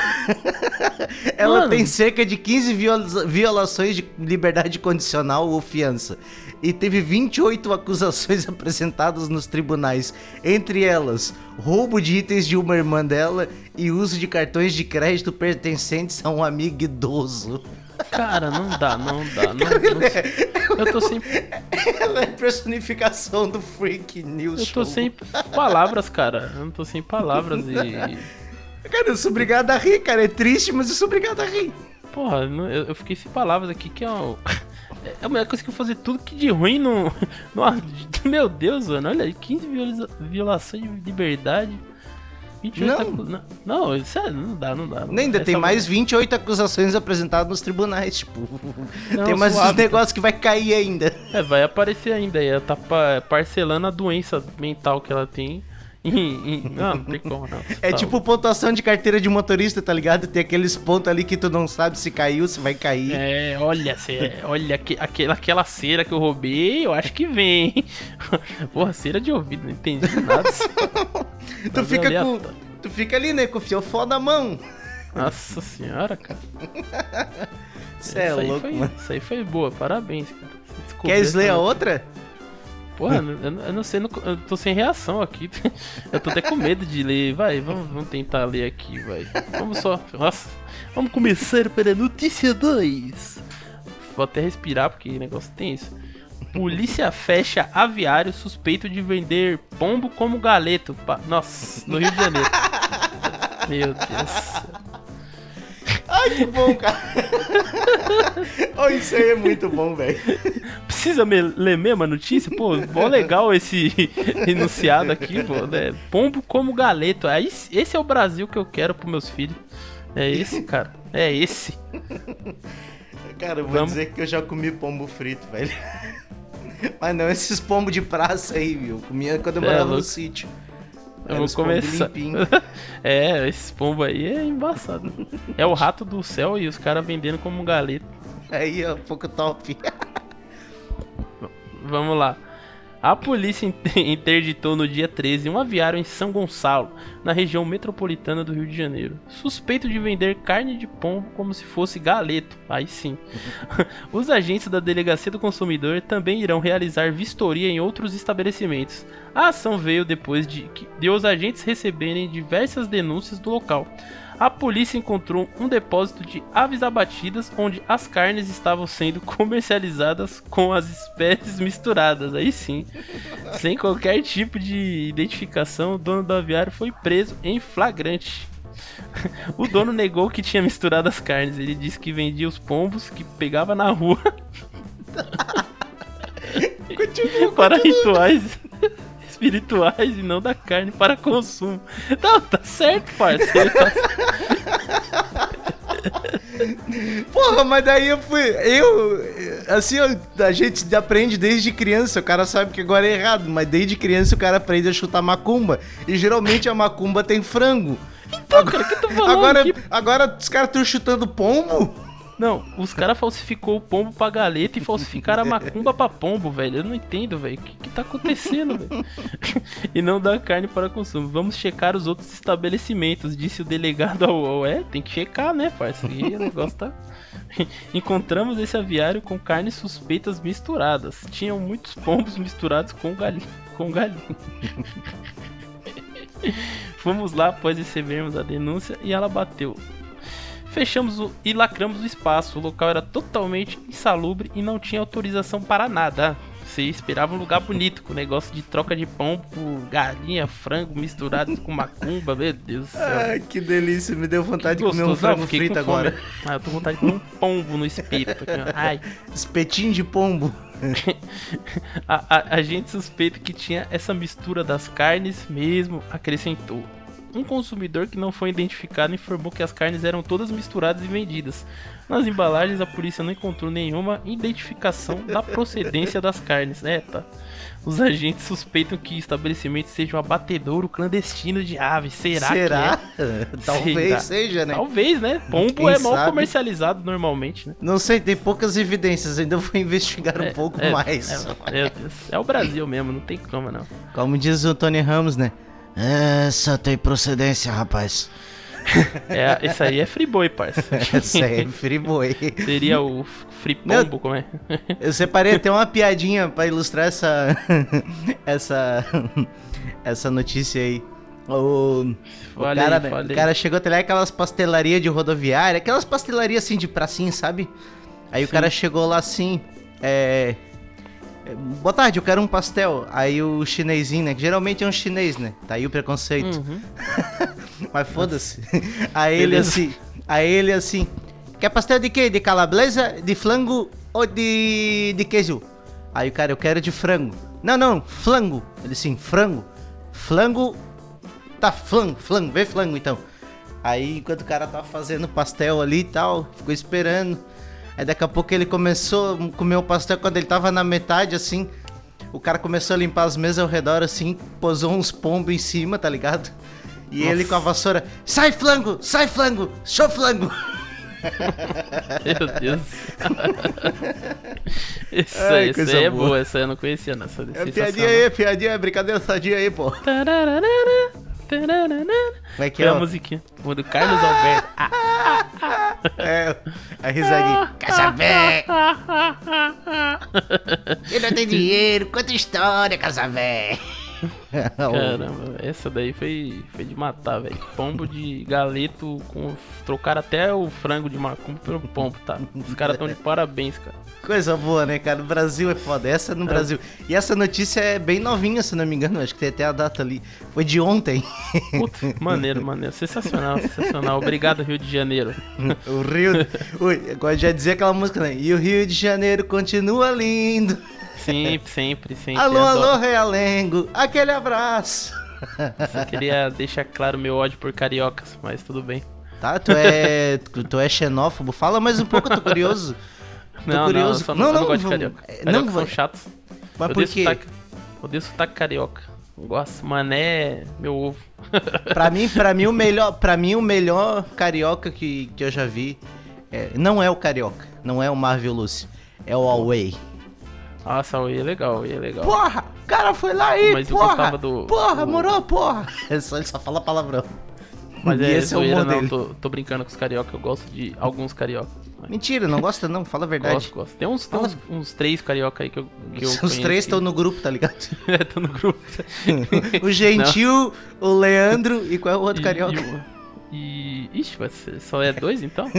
Speaker 3: Ela
Speaker 2: Mano.
Speaker 3: tem cerca de 15 viola- violações de liberdade condicional ou fiança. E teve 28 acusações apresentadas nos tribunais. Entre elas, roubo de itens de uma irmã dela e uso de cartões de crédito pertencentes a um amigo idoso.
Speaker 2: Cara, não dá, não dá. Não, não- eu tô sem.
Speaker 3: Ela é personificação do Freak News
Speaker 2: Eu
Speaker 3: Show.
Speaker 2: tô sem palavras, cara. Eu não tô sem palavras e.
Speaker 3: Cara, eu sou obrigado a rir, cara. É triste, mas eu sou obrigado a rir.
Speaker 2: Porra, eu fiquei sem palavras aqui, que é o. É a mulher conseguiu fazer tudo que de ruim no. no meu Deus, mano. Olha aí, 15 viola- violações de liberdade. 28
Speaker 3: Não.
Speaker 2: acu- não. Não, isso é, não dá, não dá. não
Speaker 3: Ainda
Speaker 2: dá.
Speaker 3: tem
Speaker 2: Essa-
Speaker 3: mais 28 acusações apresentadas nos tribunais, tipo.
Speaker 2: Não,
Speaker 3: tem mais uns
Speaker 2: suave.
Speaker 3: negócios que vai cair ainda.
Speaker 2: É, vai aparecer ainda. E ela tá pa- parcelando a doença mental que ela tem. Não, não tem como, não.
Speaker 3: É
Speaker 2: Tá
Speaker 3: tipo pontuação de carteira de motorista, tá ligado? Tem aqueles pontos ali que tu não sabe se caiu, se vai cair.
Speaker 2: É, olha, cê, olha aque- aquela, aquela cera que eu roubei, eu acho que vem. Porra, cera de ouvido, não entendi nada.
Speaker 3: tu, fica com, tu fica ali, né, com o fiofó na mão.
Speaker 2: Nossa senhora, cara.
Speaker 3: Cê é
Speaker 2: Isso aí
Speaker 3: louco,
Speaker 2: foi,
Speaker 3: mano.
Speaker 2: Isso aí foi boa, parabéns, cara. Você
Speaker 3: Queres ler a outra?
Speaker 2: Porra, eu, não- eu não sei, eu tô sem reação aqui. Eu tô até com medo de ler. Vai, vamos, vamos tentar ler aqui, vai. Vamos só. Nossa, vamos começar para a notícia 2. Vou até respirar porque o negócio tem isso. Polícia fecha aviário suspeito de vender pombo como galeto. Nossa, no Rio de Janeiro. Meu Deus.
Speaker 3: Ai, que bom, cara. oh, isso aí é muito bom, velho.
Speaker 2: Precisa me ler mesmo a notícia? Pô, mó legal esse enunciado aqui, pô, né? Pombo como galeto. Aí, esse é o Brasil que eu quero pros meus filhos. É esse, cara. É esse.
Speaker 3: Cara, eu vou
Speaker 2: Vamos.
Speaker 3: dizer que eu já comi pombo frito, velho. Mas não esses pombos de praça aí, viu? Comia quando eu
Speaker 2: É,
Speaker 3: morava no sítio.
Speaker 2: Eu vou começar. é, esse pombo aí é embaçado. É o rato do céu e os caras vendendo como um galeto.
Speaker 3: Aí, ó, pouco top.
Speaker 2: Vamos lá. A polícia inter- interditou no dia 13 um aviário em São Gonçalo, na região metropolitana do Rio de Janeiro, suspeito de vender carne de pombo como se fosse galeto. Aí sim. Os agentes da Delegacia do Consumidor também irão realizar vistoria em outros estabelecimentos. A ação veio depois de, de os agentes receberem diversas denúncias do local. A polícia encontrou um depósito de aves abatidas onde as carnes estavam sendo comercializadas com as espécies misturadas. Aí sim, sem qualquer tipo de identificação, o dono do aviário foi preso em flagrante. O dono negou que tinha misturado as carnes. Ele disse que vendia os pombos que pegava na rua para rituais espirituais e não da carne para consumo. Não, tá certo, parceiro.
Speaker 3: Porra, mas daí eu fui. Eu. Assim, eu- a gente aprende desde criança. O cara sabe que agora é errado, mas desde criança o cara aprende a chutar macumba. E geralmente a macumba tem frango.
Speaker 2: Então, cara, o que eu tô falando
Speaker 3: Agora,
Speaker 2: aqui?
Speaker 3: agora os caras estão chutando pombo?
Speaker 2: Não, os caras falsificou o pombo pra galeta e falsificaram a macumba pra pombo, velho. Eu não entendo, velho. O que, que tá acontecendo, velho? e não dá carne para consumo. Vamos checar os outros estabelecimentos, disse o delegado ao UOL. É, tem que checar, né, parceiro? E o negócio tá. Encontramos esse aviário com carnes suspeitas misturadas. Tinham muitos pombos misturados com galinha. Com galinha. Fomos lá após recebermos a denúncia e ela bateu. Fechamos o, e lacramos o espaço. O local era totalmente insalubre e não tinha autorização para nada. Você esperava um lugar bonito, com negócio de troca de pão por galinha, frango misturado com macumba, meu Deus do céu.
Speaker 3: Ai, que delícia. Me deu vontade de comer um
Speaker 2: Gostoso, não,
Speaker 3: frango frito
Speaker 2: com
Speaker 3: agora.
Speaker 2: Ah, eu tô com vontade de comer um pombo no espeto. Ai.
Speaker 3: Espetinho de pombo.
Speaker 2: A, a- a gente suspeita que tinha essa mistura das carnes mesmo, acrescentou. Um consumidor que não foi identificado informou que as carnes eram todas misturadas e vendidas. Nas embalagens, a polícia não encontrou nenhuma identificação da procedência das carnes. É, tá. Os agentes suspeitam que o estabelecimento seja um abatedouro clandestino de aves. Será,
Speaker 3: Será?
Speaker 2: que é?
Speaker 3: Talvez
Speaker 2: Será?
Speaker 3: seja, né?
Speaker 2: Talvez, né? Pombo
Speaker 3: Quem
Speaker 2: é mal
Speaker 3: sabe?
Speaker 2: comercializado normalmente, né?
Speaker 3: Não sei, tem poucas evidências. Ainda vou investigar um
Speaker 2: É,
Speaker 3: pouco
Speaker 2: é,
Speaker 3: mais.
Speaker 2: É, Deus. É o Brasil mesmo, não tem como não.
Speaker 3: Como diz o Tony Ramos, né? Essa tem procedência, rapaz.
Speaker 2: É, esse aí é Friboi, parça.
Speaker 3: Essa aí é friboi.
Speaker 2: Seria o Fripombo, como é?
Speaker 3: Eu separei até uma piadinha pra ilustrar essa. essa. essa notícia aí. O, o,
Speaker 2: Fala aí,
Speaker 3: cara, né, o cara chegou até lá aquelas pastelarias de rodoviária, aquelas pastelarias assim de pracinha, sabe? Aí o
Speaker 2: Sim.
Speaker 3: cara chegou lá assim, é. Boa tarde, eu quero um pastel. Aí o chinesinho, né? Que geralmente é um chinês, né? Tá aí o preconceito.
Speaker 2: Uhum.
Speaker 3: Mas foda-se. Aí ele assim. Aí ele assim. Quer pastel de quê? De calabresa, de flango ou de, de queijo? Aí o cara, eu quero de frango. Não, não, flango. Ele assim, frango. Flango. Tá, flango, flango, vê flango então. Aí enquanto o cara tava fazendo pastel ali e tal, ficou esperando. Aí daqui a pouco ele começou a comer o pastel quando ele tava na metade assim. O cara começou a limpar as mesas ao redor assim, posou uns pombos em cima, tá ligado? E ele com a vassoura, sai flango, sai flango, show flango.
Speaker 2: Meu Deus. Essa,
Speaker 3: Ai,
Speaker 2: essa
Speaker 3: coisa
Speaker 2: aí é
Speaker 3: boa.
Speaker 2: boa, essa eu não conhecia, não. Essa é
Speaker 3: piadinha aí, piadinha, brincadeira sadia aí, pô.
Speaker 2: Tararara.
Speaker 3: Como é que
Speaker 2: É
Speaker 3: é?
Speaker 2: a musiquinha. O do Carlos Alberto.
Speaker 3: É, a risadinha. Quer saber? Ele não tem dinheiro, quanta história, Casabé.
Speaker 2: Caramba, essa daí foi, foi de matar, velho. Pombo de galeto com. Trocaram até o frango de macumba pelo pombo, tá? Os caras tão de parabéns, cara.
Speaker 3: Coisa boa, né, cara? O Brasil é foda. Essa é no Brasil. E essa notícia é bem novinha, se não me engano. Acho que tem até a data ali. Foi de ontem.
Speaker 2: Putz, maneiro, maneiro. Sensacional, sensacional. Obrigado, Rio de Janeiro.
Speaker 3: o Rio. Ui, agora já dizia aquela música, né? E o Rio de Janeiro continua lindo.
Speaker 2: Sempre, sempre, sempre.
Speaker 3: Alô,
Speaker 2: adoro.
Speaker 3: alô, Realengo. Aquele abraço.
Speaker 2: Só queria deixar claro meu ódio por cariocas, mas tudo bem.
Speaker 3: Tá, tu é. tu é xenófobo? Fala mais um pouco, eu tô curioso. Tô
Speaker 2: Não,
Speaker 3: curioso.
Speaker 2: não, não,
Speaker 3: Não,
Speaker 2: não
Speaker 3: não,
Speaker 2: gosto de carioca.
Speaker 3: é,
Speaker 2: Carioca
Speaker 3: não
Speaker 2: são
Speaker 3: vai-
Speaker 2: chatos.
Speaker 3: Mas
Speaker 2: eu
Speaker 3: por quê?
Speaker 2: sotaque- Odeio sotaque carioca. Gosto. Mané meu ovo.
Speaker 3: Pra mim, pra mim, o melhor, pra mim, o melhor carioca que, que eu já vi é- não é o carioca, não é o Marvel Lúcio, é o Away.
Speaker 2: Nossa, o é legal, o é legal.
Speaker 3: Porra! cara foi lá e,
Speaker 2: Mas eu
Speaker 3: porra,
Speaker 2: gostava do-
Speaker 3: porra,
Speaker 2: do-
Speaker 3: morou, porra. Ele só, ele só fala palavrão.
Speaker 2: Mas
Speaker 3: E
Speaker 2: é
Speaker 3: esse é o humor
Speaker 2: não. Tô, tô brincando com os carioca. Eu gosto de alguns carioca.
Speaker 3: Mentira, não gosta não, fala a verdade.
Speaker 2: Gosto, gosto. Tem uns,
Speaker 3: Fala-
Speaker 2: uns, uns três carioca aí que eu, que eu
Speaker 3: Os
Speaker 2: conheço
Speaker 3: três
Speaker 2: que-
Speaker 3: estão no grupo, tá ligado?
Speaker 2: Tô no grupo.
Speaker 3: o Gentil, o Leandro e qual é o outro
Speaker 2: E-
Speaker 3: carioca?
Speaker 2: E, o- e. Ixi, só é dois então?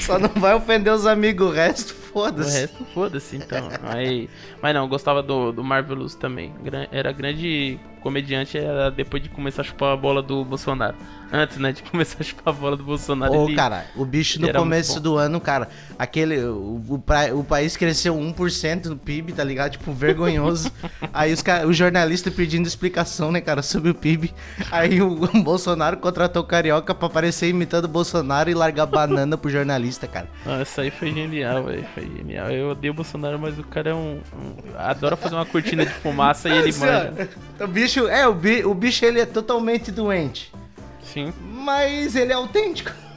Speaker 3: Só não vai ofender os amigos, o resto,
Speaker 2: O
Speaker 3: foda-se.
Speaker 2: resto, foda-se então. Aí, mas não, gostava do, do Marvelous também. Era grande comediante era depois de começar a chupar a bola do Bolsonaro. Antes, né, de começar a chupar a bola do Bolsonaro.
Speaker 3: Ô,
Speaker 2: ele-
Speaker 3: cara, o bicho no começo do ano, cara, aquele. O, o, pra- o país cresceu 1% no PIB, tá ligado? Tipo, vergonhoso. Aí os, o jornalista pedindo explicação, né, cara, sobre o PIB. Aí o, o Bolsonaro contratou o Carioca pra aparecer imitando o Bolsonaro e largar banana pro jornalista, cara.
Speaker 2: Ah, essa aí foi genial, velho. Foi genial. Eu odeio o Bolsonaro, mas o cara é um. um- adora fazer uma cortina de fumaça e ele
Speaker 3: Assim,
Speaker 2: manja.
Speaker 3: O bicho, é, o, bi, o bicho ele é totalmente doente.
Speaker 2: Sim.
Speaker 3: Mas ele é autêntico.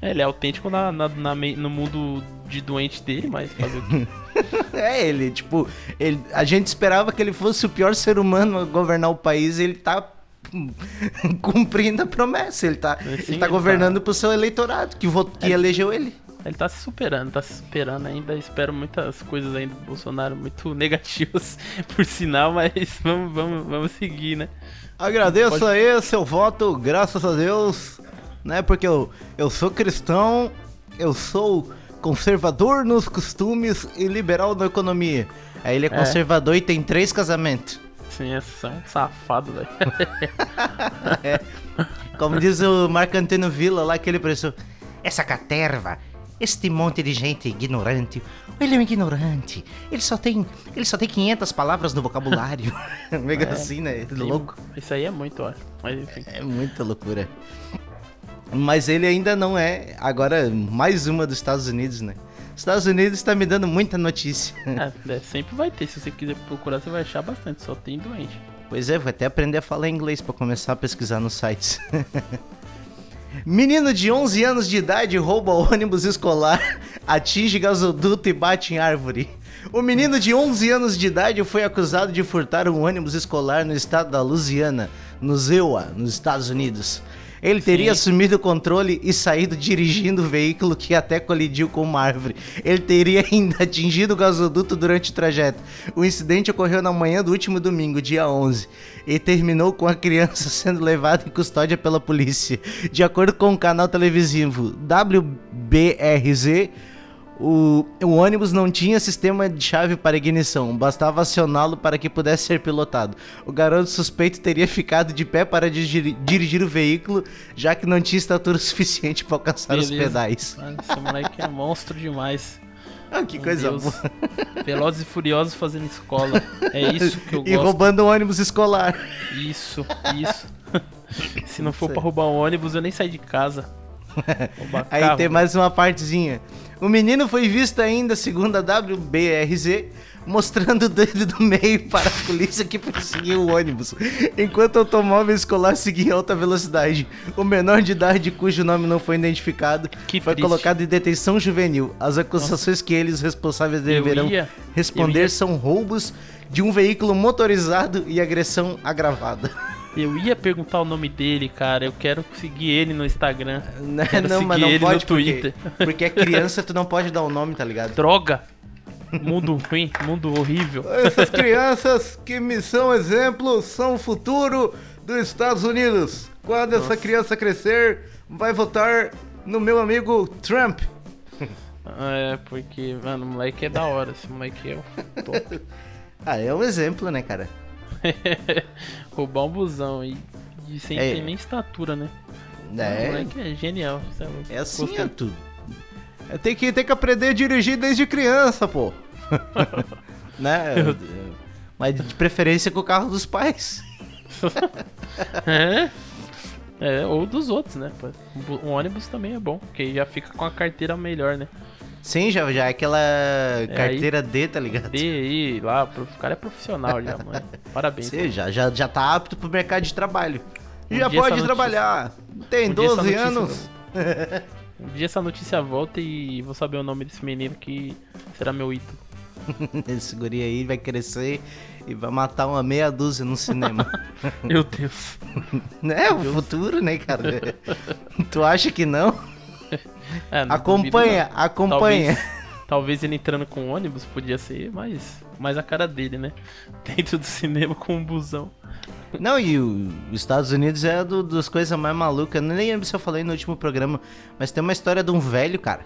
Speaker 2: É, ele é autêntico na, na- na no mundo de doente dele, mas fazer o quê?
Speaker 3: É, ele, tipo, ele, a gente esperava que ele fosse o pior ser humano a governar o país e ele tá cumprindo a promessa. Ele tá,
Speaker 2: Sim,
Speaker 3: ele
Speaker 2: ele
Speaker 3: tá
Speaker 2: tá-
Speaker 3: governando pro seu eleitorado, que, votou, que
Speaker 2: É.
Speaker 3: elegeu ele.
Speaker 2: Ele tá se superando, tá se superando ainda. Espero muitas coisas ainda do Bolsonaro, muito negativas, por sinal, mas vamos, vamos, vamos seguir, né?
Speaker 3: Agradeço
Speaker 2: Pode-
Speaker 3: aí seu voto, graças a Deus, né? Porque eu, eu sou cristão, eu sou conservador nos costumes e liberal na economia. Aí ele é
Speaker 2: É.
Speaker 3: conservador e tem três casamentos.
Speaker 2: Sim, é só um safado, velho.
Speaker 3: Como diz o Marco Antônio Villa lá, aquele professor. Essa caterva, este monte de gente ignorante. Ele é um ignorante. Ele só tem, ele só tem 500 palavras no vocabulário. Mega
Speaker 2: É,
Speaker 3: assim, né?
Speaker 2: Tem-
Speaker 3: Louco.
Speaker 2: Isso aí é muito, ó. Mas enfim.
Speaker 3: É muita loucura. Mas ele ainda não é, agora, mais uma dos Estados Unidos, né? Estados Unidos tá me dando muita notícia.
Speaker 2: É, é, sempre vai ter. Se você quiser procurar, você vai achar bastante. Só tem doente.
Speaker 3: Pois é, vou até aprender a falar inglês pra começar a pesquisar nos sites. Menino de 11 anos de idade rouba ônibus escolar, atinge gasoduto e bate em árvore. O menino de 11 anos de idade foi acusado de furtar um ônibus escolar no estado da Louisiana, no Iowa, nos Estados Unidos. Ele teria
Speaker 2: Sim.
Speaker 3: assumido o controle e saído dirigindo o veículo que até colidiu com uma árvore. Ele teria ainda atingido o gasoduto durante o trajeto. O incidente ocorreu na manhã do último domingo, dia 11, e terminou com a criança sendo levada em custódia pela polícia. De acordo com o canal televisivo WBRZ, o, o ônibus não tinha sistema de chave para ignição, bastava acioná-lo para que pudesse ser pilotado. O garoto suspeito teria ficado de pé para dirigir, dirigir o veículo, já que não tinha estatura suficiente para alcançar os
Speaker 2: Beleza.
Speaker 3: pedais.
Speaker 2: Mano, esse moleque é monstro demais.
Speaker 3: Ah, que
Speaker 2: Meu
Speaker 3: coisa
Speaker 2: Deus.
Speaker 3: boa.
Speaker 2: Velozes e Furiosos fazendo escola. É isso que eu
Speaker 3: E
Speaker 2: gosto.
Speaker 3: roubando um ônibus escolar.
Speaker 2: Isso, isso. Se não for pra roubar um ônibus, eu nem saio de casa.
Speaker 3: Aí tem mais uma partezinha. O menino foi visto ainda, segundo a WBRZ, mostrando o dedo do meio para a polícia que perseguiu o ônibus, enquanto o automóvel escolar seguia em alta velocidade. O menor de idade, cujo nome não foi identificado,
Speaker 2: Que
Speaker 3: foi
Speaker 2: triste.
Speaker 3: colocado em detenção juvenil. As acusações que eles responsáveis deverão responder são roubos de um veículo motorizado e agressão agravada.
Speaker 2: Eu ia perguntar o nome dele, cara. Eu quero seguir ele no Instagram. Quero
Speaker 3: Não, mas não pode
Speaker 2: no
Speaker 3: porque,
Speaker 2: Twitter.
Speaker 3: porque é criança, tu não pode dar o nome, tá ligado?
Speaker 2: Droga! Mundo ruim, mundo horrível.
Speaker 3: Essas crianças que me são exemplo são o futuro dos Estados Unidos. Quando essa criança crescer, vai votar no meu amigo Trump.
Speaker 2: É, porque, mano, o moleque é da hora. Esse moleque é o top.
Speaker 3: Ah, é um exemplo, né, cara?
Speaker 2: Roubar um busão e, e sem
Speaker 3: É.
Speaker 2: ter nem estatura, né? O
Speaker 3: É,
Speaker 2: moleque é genial. louco.
Speaker 3: é assim, é tudo. É, tem, que, tem que aprender a dirigir desde criança, pô. né? Mas de preferência com o carro dos pais.
Speaker 2: É. É, ou dos outros, né? Um ônibus também é bom, porque já fica com a carteira melhor, né?
Speaker 3: Sim, já, já é aquela carteira D, tá ligado?
Speaker 2: D aí, lá, o cara é profissional já, mano. Parabéns.
Speaker 3: Sim, já, já, já tá apto pro mercado de trabalho.
Speaker 2: Um
Speaker 3: já pode trabalhar. Tem
Speaker 2: um dia essa
Speaker 3: 12
Speaker 2: notícia-
Speaker 3: anos.
Speaker 2: Um dia essa notícia volta e vou saber o nome desse menino que será meu ídolo.
Speaker 3: Esse guri aí vai crescer e vai matar uma meia dúzia no cinema.
Speaker 2: Meu Deus.
Speaker 3: É o futuro, né, cara? tu acha que não?
Speaker 2: É, não
Speaker 3: Acompanha,
Speaker 2: não.
Speaker 3: acompanha.
Speaker 2: Talvez, talvez ele entrando com ônibus podia ser mais, mais a cara dele, né? Dentro do cinema com um busão.
Speaker 3: Não, e os Estados Unidos é do, das coisas mais malucas. Eu nem lembro se eu falei no último programa, mas tem uma história de um velho, cara.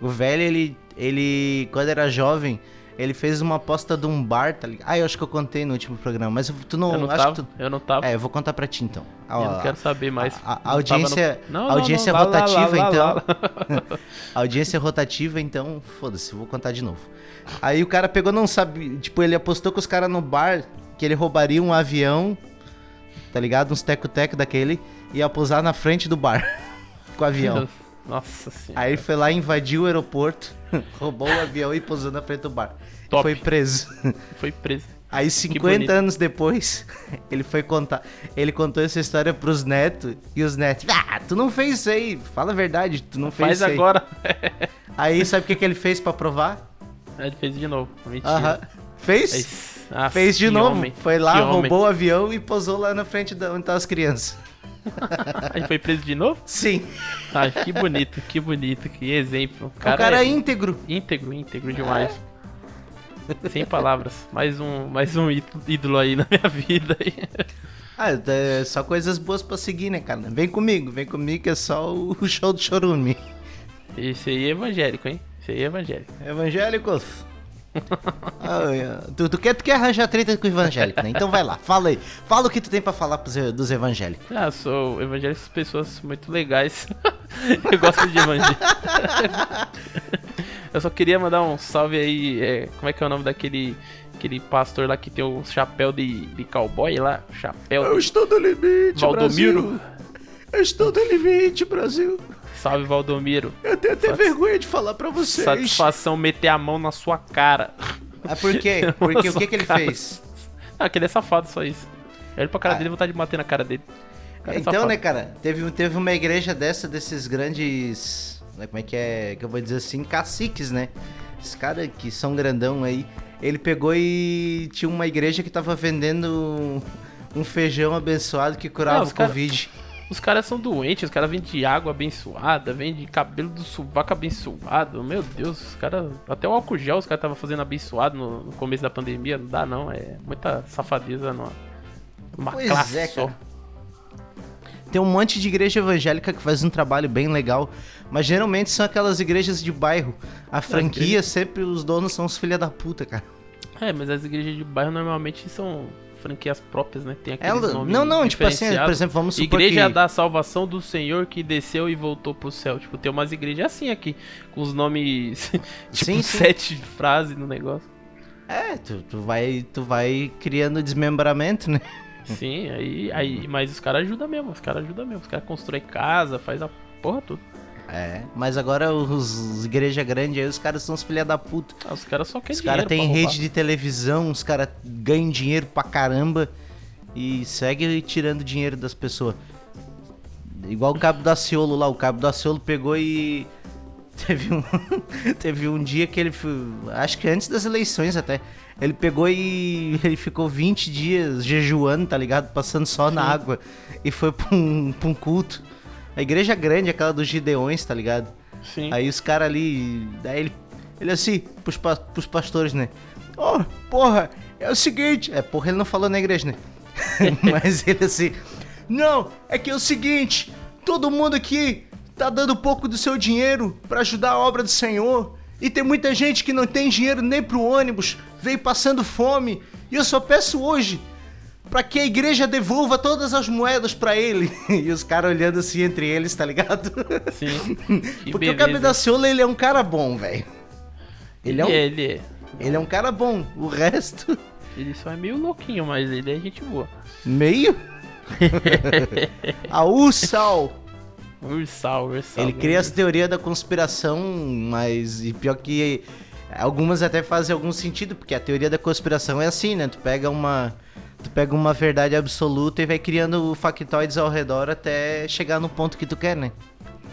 Speaker 3: O velho, ele, ele quando era jovem, ele fez uma aposta de um bar, tá ligado? Ah, eu acho que eu contei no último programa, mas tu não,
Speaker 2: eu não
Speaker 3: acho
Speaker 2: tava.
Speaker 3: que tu...
Speaker 2: Eu não tava.
Speaker 3: É, eu vou contar pra ti então.
Speaker 2: eu não quero saber mais.
Speaker 3: a- a audiência-
Speaker 2: no- Não,
Speaker 3: a
Speaker 2: não,
Speaker 3: audiência
Speaker 2: não,
Speaker 3: rotativa,
Speaker 2: lá, lá,
Speaker 3: então.
Speaker 2: lá.
Speaker 3: Audiência rotativa, então, foda-se, vou contar de novo. Aí o cara pegou, não sabe, tipo, ele apostou com os caras no bar que ele roubaria um avião, tá ligado? Uns teco-teco daquele, e ia pousar na frente do bar com o avião.
Speaker 2: Nossa senhora.
Speaker 3: Aí foi lá, invadiu o aeroporto, roubou o avião e pousou na frente do bar.
Speaker 2: Top.
Speaker 3: Foi preso.
Speaker 2: Foi preso.
Speaker 3: Aí
Speaker 2: bonito.
Speaker 3: 50 anos depois, ele foi contar, ele contou essa história pros netos, e os netos, ah, tu não fez isso aí, fala a verdade, tu não fez
Speaker 2: Faz
Speaker 3: isso aí.
Speaker 2: agora.
Speaker 3: Aí sabe o que, que ele fez pra provar?
Speaker 2: Ele fez de novo. Mentira.
Speaker 3: Fez?
Speaker 2: Fez, Ah,
Speaker 3: Fez de novo.
Speaker 2: homem,
Speaker 3: Foi lá,
Speaker 2: que homem.
Speaker 3: roubou o avião e posou lá na frente da onde estavam as crianças.
Speaker 2: Aí foi preso de novo?
Speaker 3: Sim.
Speaker 2: Ah, que bonito, que bonito, que exemplo.
Speaker 3: o cara é íntegro.
Speaker 2: íntegro, íntegro demais. Sem palavras. Mais um, mais um ídolo- aí na minha vida.
Speaker 3: Ah, é só coisas boas pra seguir, né, cara? Vem comigo, vem comigo que é só o show do chorume.
Speaker 2: Esse aí é evangélico, hein? Esse aí é evangélico.
Speaker 3: Evangélicos. Ah, é. tu, tu, quer, tu quer arranjar treta com o evangélico, né? Então vai lá, fala aí. Fala o que tu tem pra falar pros, e- dos evangélicos.
Speaker 2: Ah, sou evangélico, são pessoas muito legais. Eu gosto de evangélico. Eu só queria mandar um salve aí. é, como é que é o nome daquele aquele pastor lá que tem o chapéu de, de cowboy lá? Chapéu. de-
Speaker 3: estou no limite,
Speaker 2: Valdomiro.
Speaker 3: Eu estou no limite, Brasil.
Speaker 2: Salve Valdomiro.
Speaker 3: Eu tenho até
Speaker 2: Satis-
Speaker 3: vergonha de falar pra vocês.
Speaker 2: Satisfação meter a mão na sua cara.
Speaker 3: Ah, por quê? Porque o que, que ele fez?
Speaker 2: Ah, que ele é safado, só isso. Eu olho pra cara
Speaker 3: Ah.
Speaker 2: dele e vontade de bater na cara dele. Cara é
Speaker 3: Então,
Speaker 2: safado.
Speaker 3: né, cara, teve, teve uma igreja dessa, desses grandes. né, Como é que é? Que eu vou dizer assim, caciques, né? Esses caras que são grandão aí. Ele pegou e tinha uma igreja que tava vendendo um feijão abençoado que curava o
Speaker 2: cara-
Speaker 3: Covid.
Speaker 2: Os caras são doentes, os caras vendem água abençoada, vendem cabelo do sovaco abençoado. Meu Deus, os caras. Até o álcool gel os caras estavam fazendo abençoado no, no começo da pandemia. Não dá, não. É muita safadeza numa, numa
Speaker 3: Pois
Speaker 2: classe
Speaker 3: é,
Speaker 2: só.
Speaker 3: Tem um monte de igreja evangélica que faz um trabalho bem legal, mas geralmente são aquelas igrejas de bairro. A franquia, sempre os donos são os filha da puta, cara.
Speaker 2: É, mas as igrejas de bairro normalmente são franquias próprias, né? Tem aqueles
Speaker 3: Ela- não, não, tipo assim, por exemplo, vamos supor
Speaker 2: Igreja
Speaker 3: que...
Speaker 2: da Salvação do Senhor que desceu e voltou pro céu. Tipo, tem umas igrejas assim aqui, com os nomes, tipo,
Speaker 3: Sim, sim.
Speaker 2: sete frases no negócio.
Speaker 3: É, tu, tu vai, tu vai criando desmembramento, né?
Speaker 2: Sim, aí, aí mas os caras ajudam mesmo, os caras ajudam mesmo. Os caras constroem casa, faz a porra toda.
Speaker 3: É, mas agora os, os igreja grande aí, os caras são os filha da puta.
Speaker 2: Ah, os caras só querem
Speaker 3: Os caras têm
Speaker 2: roubar.
Speaker 3: rede de televisão, os caras ganham dinheiro pra caramba e seguem tirando dinheiro das pessoas. Igual o Cabo da Ciolo lá, o Cabo da Ciolo pegou e teve um teve um dia que ele acho que antes das eleições até, ele pegou e ele ficou 20 dias jejuando, tá ligado? Passando só na água e foi pra um, pra um culto. A igreja grande, aquela dos Gideões, tá ligado?
Speaker 2: Sim.
Speaker 3: Aí os caras ali. Daí ele. Ele assim, pros, pa- pros pastores, né? Ó, porra, é o seguinte. É, porra, ele não falou na igreja, né? Mas ele assim. Não, é que é o seguinte. Todo mundo aqui tá dando pouco do seu dinheiro pra ajudar a obra do Senhor. E tem muita gente que não tem dinheiro nem pro ônibus, veio passando fome. E eu só peço hoje pra que a igreja devolva todas as moedas pra ele. E os caras olhando assim entre eles, tá ligado?
Speaker 2: Sim. Que
Speaker 3: Porque o
Speaker 2: beleza.
Speaker 3: Cabedaciolo, ele é um cara bom, velho. Ele é, um,
Speaker 2: ele é.
Speaker 3: ele é um cara bom. O resto,
Speaker 2: Ele só é meio louquinho, mas ele é gente boa.
Speaker 3: meio. A Ursal.
Speaker 2: Ursal, Ursal.
Speaker 3: Ele cria as teorias da conspiração, mas e pior que algumas até fazem algum sentido, porque a teoria da conspiração é assim, né? Tu pega uma tu pega uma verdade absoluta e vai criando factoides ao redor até chegar no ponto que tu quer, né?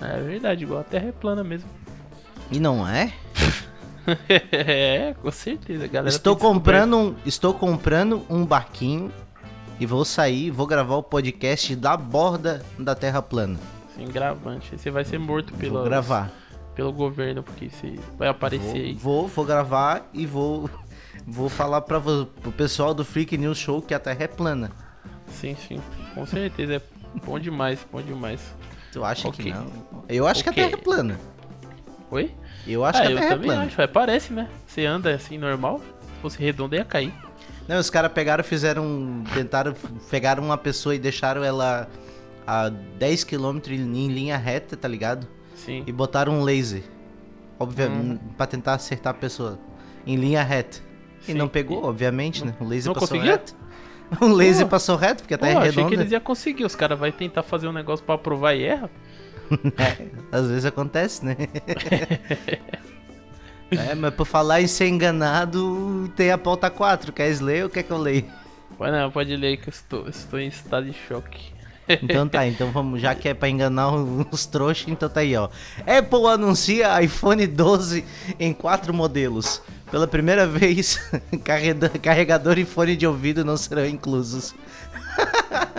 Speaker 2: É verdade, igual a Terra é plana mesmo.
Speaker 3: E não é?
Speaker 2: é, com certeza, galera.
Speaker 3: Estou comprando, um, estou comprando um barquinho e vou sair, vou gravar o podcast da borda da Terra plana.
Speaker 2: Sem gravante. Você vai ser morto
Speaker 3: Vou
Speaker 2: pelo,
Speaker 3: gravar.
Speaker 2: pelo governo, porque você vai aparecer
Speaker 3: Vou,
Speaker 2: aí.
Speaker 3: vou, vou gravar e vou vou falar para o pessoal do Freak News Show que a Terra é plana.
Speaker 2: Sim, sim. Com certeza. É bom demais, bom demais.
Speaker 3: Tu acha
Speaker 2: Ok.
Speaker 3: que não? Eu acho que a. Terra é plana.
Speaker 2: Oi?
Speaker 3: Eu acho
Speaker 2: ah,
Speaker 3: que a Terra é plana.
Speaker 2: acho. É, parece, né? Você anda assim, normal. Se fosse redondo, ia cair.
Speaker 3: Não, os caras pegaram, fizeram, tentaram, pegaram uma pessoa e deixaram ela a 10 km em linha reta, tá ligado?
Speaker 2: Sim.
Speaker 3: E botaram um laser. Obviamente,
Speaker 2: Hum.
Speaker 3: pra tentar acertar a pessoa em linha reta. E
Speaker 2: Sim.
Speaker 3: não pegou, obviamente, né? O laser
Speaker 2: Não
Speaker 3: passou
Speaker 2: conseguiu?
Speaker 3: reto. O laser
Speaker 2: Pô.
Speaker 3: passou reto, porque a
Speaker 2: Pô,
Speaker 3: é
Speaker 2: achei que
Speaker 3: redonda.
Speaker 2: eles iam conseguir. Os caras vão tentar fazer um negócio pra provar e erra.
Speaker 3: É, às vezes acontece, né? é, mas por falar em ser enganado, tem a pauta 4. Queres ler ou quer que eu leia?
Speaker 2: Mas não, pode ler que eu estou, estou em estado de choque.
Speaker 3: Então tá, então vamos, já que é pra enganar os trouxas, então tá aí, ó. Apple anuncia iPhone 12 em quatro modelos. Pela primeira vez, carrega- carregador e fone de ouvido não serão inclusos.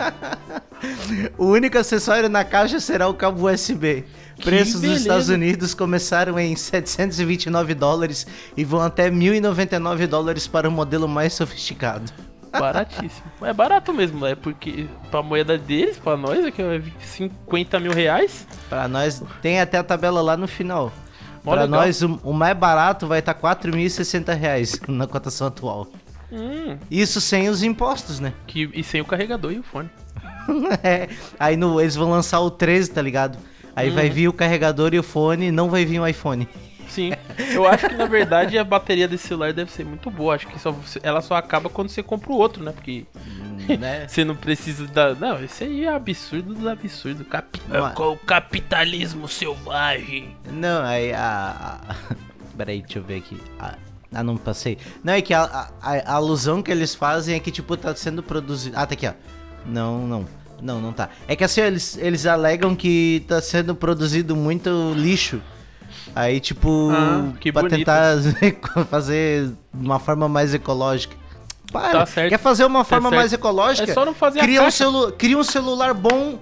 Speaker 3: o único acessório na caixa será o cabo USB. Preços nos
Speaker 2: beleza.
Speaker 3: Estados Unidos começaram em 729 dólares e vão até 1.099 dólares para o modelo mais sofisticado.
Speaker 2: Baratíssimo. É barato mesmo, é porque pra moeda deles, pra nós, é que é 50 mil reais.
Speaker 3: Pra nós, tem até a tabela lá no final.
Speaker 2: Legal.
Speaker 3: nós, o, o mais barato vai estar tá 4.060 reais na cotação atual.
Speaker 2: Hum,
Speaker 3: Isso sem os impostos, né?
Speaker 2: que, e sem o carregador e o fone.
Speaker 3: É, Aí no, eles vão lançar o 13, tá ligado? Aí vai
Speaker 2: Uhum.
Speaker 3: vir o carregador e o fone, não vai vir o iPhone.
Speaker 2: Sim, eu acho que na verdade a bateria desse celular deve ser muito boa. Acho que só, ela só acaba quando você compra o outro, né? Porque
Speaker 3: né?
Speaker 2: você não precisa da. Não, isso aí é absurdo do absurdo. Capi...
Speaker 3: Mas-
Speaker 2: O capitalismo selvagem.
Speaker 3: Não, aí a. a... Peraí, deixa eu ver aqui. A- Ah, não passei. Não, é que a, a- a alusão que eles fazem é que, tipo, tá sendo produzido. Ah, tá aqui, ó. Não, não. Não, não tá. É que assim, eles, eles alegam que tá sendo produzido muito lixo. Aí, tipo,
Speaker 2: Ah, que
Speaker 3: pra
Speaker 2: bonito.
Speaker 3: tentar fazer de uma forma mais ecológica. Para,
Speaker 2: Tá certo.
Speaker 3: quer fazer uma forma
Speaker 2: certo.
Speaker 3: mais ecológica?
Speaker 2: É só não fazer a
Speaker 3: cria um,
Speaker 2: caixa.
Speaker 3: celu cria um celular bom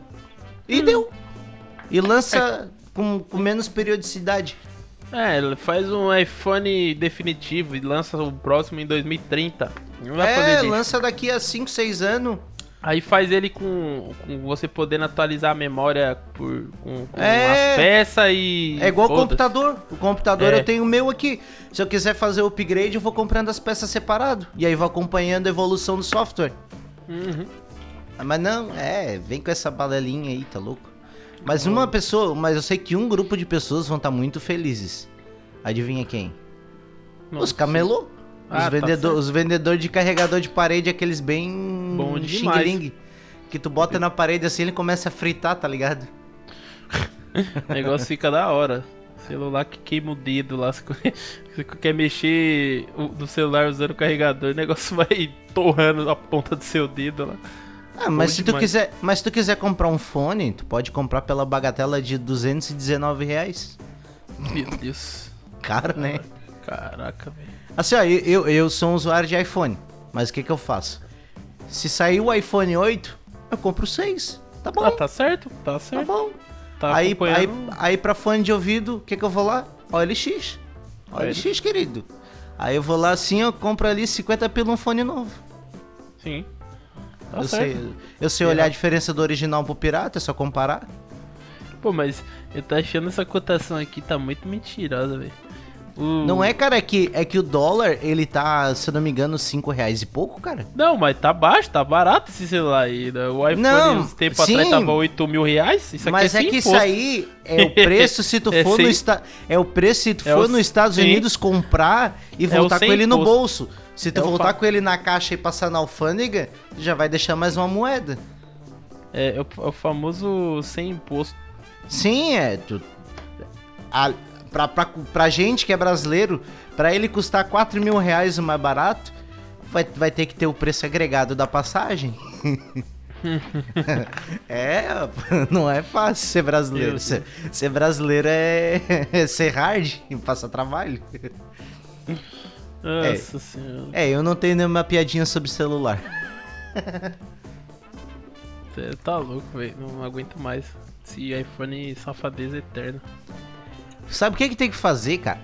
Speaker 3: e
Speaker 2: Hum.
Speaker 3: deu. E lança com, com menos periodicidade.
Speaker 2: É, faz um iPhone definitivo e lança o próximo em 2030. Não vai fazer
Speaker 3: É,
Speaker 2: lixo.
Speaker 3: lança daqui a 5, 6 anos.
Speaker 2: Aí faz ele com, com você podendo atualizar a memória por com, com
Speaker 3: É.
Speaker 2: as peças e.
Speaker 3: É igual o computador. O computador
Speaker 2: É.
Speaker 3: eu tenho o meu aqui. Se eu quiser fazer o upgrade, eu vou comprando as peças separado. E aí vou acompanhando a evolução do software.
Speaker 2: Uhum.
Speaker 3: Ah, Mas não, é, vem com essa balelinha aí, tá louco? Mas uma pessoa, mas eu sei que um grupo de pessoas vão estar muito felizes. Adivinha quem?
Speaker 2: Não
Speaker 3: os camelô.
Speaker 2: Ah,
Speaker 3: os,
Speaker 2: tá
Speaker 3: vendedor, os vendedores de carregador de parede, aqueles bem
Speaker 2: Bom demais.
Speaker 3: Que tu bota na parede assim, ele começa a fritar, tá ligado?
Speaker 2: O negócio fica da hora. Celular que queima o dedo lá. Se você quer mexer o- no celular usando o carregador, o negócio vai torrando a ponta do seu dedo lá.
Speaker 3: Ah, mas
Speaker 2: Bom
Speaker 3: se tu quiser, mas se tu quiser comprar um fone, tu pode comprar pela bagatela de 219 reais.
Speaker 2: Meu Deus.
Speaker 3: Caro, né?
Speaker 2: Caraca, velho.
Speaker 3: Assim, ó, eu, eu, sou um usuário de iPhone, mas o que que eu faço? Se sair o iPhone 8, eu compro o 6. Tá bom,
Speaker 2: Ah, tá certo? Tá
Speaker 3: tá
Speaker 2: certo.
Speaker 3: bom.
Speaker 2: Tá
Speaker 3: aí, aí, aí pra fone de ouvido, o que que eu vou lá? OLX. OLX, querido. Aí eu vou lá assim, eu compro ali 50 pelo um fone novo.
Speaker 2: Sim. Tá
Speaker 3: eu,
Speaker 2: certo.
Speaker 3: sei, eu sei olhar a diferença do original pro pirata, é só comparar.
Speaker 2: Pô, mas eu tô achando essa cotação aqui tá muito mentirosa, velho. O-
Speaker 3: Não é, cara, é que, é que o dólar, ele tá, se eu não me engano, 5 reais e pouco, cara.
Speaker 2: Não, mas tá baixo, tá barato esse celular aí. né? O iPhone
Speaker 3: Não,
Speaker 2: uns tempos
Speaker 3: sim.
Speaker 2: atrás tava 8 mil reais. Isso aqui
Speaker 3: Mas
Speaker 2: é,
Speaker 3: é que isso aí é o preço se tu
Speaker 2: É
Speaker 3: for no
Speaker 2: sem-
Speaker 3: esta... é o preço se tu
Speaker 2: É
Speaker 3: for
Speaker 2: o-
Speaker 3: nos Estados
Speaker 2: sim.
Speaker 3: Unidos comprar e
Speaker 2: É
Speaker 3: voltar com ele no
Speaker 2: imposto.
Speaker 3: bolso. Se tu
Speaker 2: É
Speaker 3: voltar com ele na caixa e passar na alfândega, tu já vai deixar mais uma moeda.
Speaker 2: É, é o, é o famoso sem imposto.
Speaker 3: Sim, é. Tu... A... Pra, pra, pra gente que é brasileiro, pra ele custar 4 mil reais o mais barato, vai, vai ter que ter o preço agregado da passagem. é, não é fácil ser brasileiro. Ser, ser brasileiro é, é ser hard e passar trabalho.
Speaker 2: Nossa senhora.
Speaker 3: É, eu não tenho nenhuma piadinha sobre celular.
Speaker 2: Você tá louco, velho. Não aguento mais. Esse iPhone safadeza eterna.
Speaker 3: Sabe o que, que tem que fazer, cara?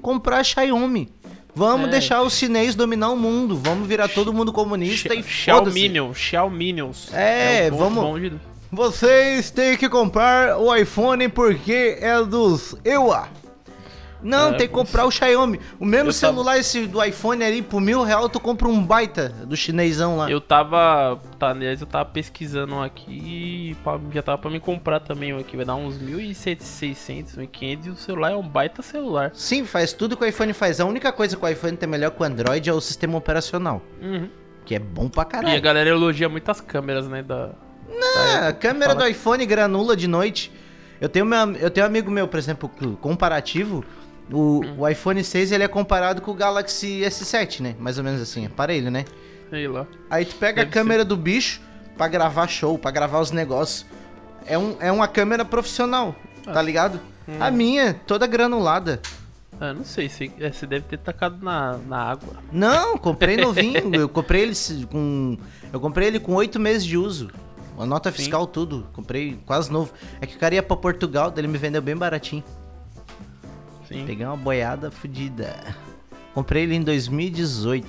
Speaker 3: Comprar Xiaomi. Vamos
Speaker 2: É.
Speaker 3: deixar os chinês dominar o mundo. Vamos virar todo mundo comunista e foda-se.
Speaker 2: Xiaominion, Xiaominions.
Speaker 3: É,
Speaker 2: bom-
Speaker 3: vamos-
Speaker 2: bom de-
Speaker 3: Vocês têm que comprar o iPhone porque é dos EUA. Não,
Speaker 2: É,
Speaker 3: tem que comprar o Xiaomi. O mesmo
Speaker 2: Eu tava-
Speaker 3: celular esse do iPhone ali, por mil real, tu compra um baita do chinesão lá.
Speaker 2: Eu tava. Tá, aliás, eu tava pesquisando um aqui e pra- já tava pra me comprar também um aqui. Vai dar uns 1.600, 1.500 e o celular é um baita celular.
Speaker 3: Sim, faz tudo que o iPhone faz. A única coisa que o iPhone tem melhor que o Android é o sistema operacional.
Speaker 2: Uhum.
Speaker 3: Que é bom pra
Speaker 2: E a
Speaker 3: caralho.
Speaker 2: galera elogia muito as câmeras, né? Da...
Speaker 3: Ah, a câmera do iPhone granula de noite. Eu tenho, meu, eu tenho um amigo meu, por exemplo, comparativo. O,
Speaker 2: Hum.
Speaker 3: o iPhone 6 ele é comparado com o Galaxy S7, né? Mais ou menos assim, aparelho, né?
Speaker 2: Sei lá.
Speaker 3: Aí tu pega
Speaker 2: Deve
Speaker 3: a câmera do bicho pra gravar show, pra gravar os negócios. É, um, é uma câmera profissional, tá
Speaker 2: Ah.
Speaker 3: ligado?
Speaker 2: Hum.
Speaker 3: A minha, toda granulada.
Speaker 2: Ah, não sei, você, é, você deve ter tacado na, na água.
Speaker 3: Não, comprei novinho. eu comprei ele se- com. Eu comprei ele com oito meses de uso. A nota
Speaker 2: Sim.
Speaker 3: fiscal, tudo. Comprei quase novo. É que o cara ia pra Portugal, daí ele me vendeu bem baratinho.
Speaker 2: Sim.
Speaker 3: Peguei uma boiada fodida. Comprei ele em 2018.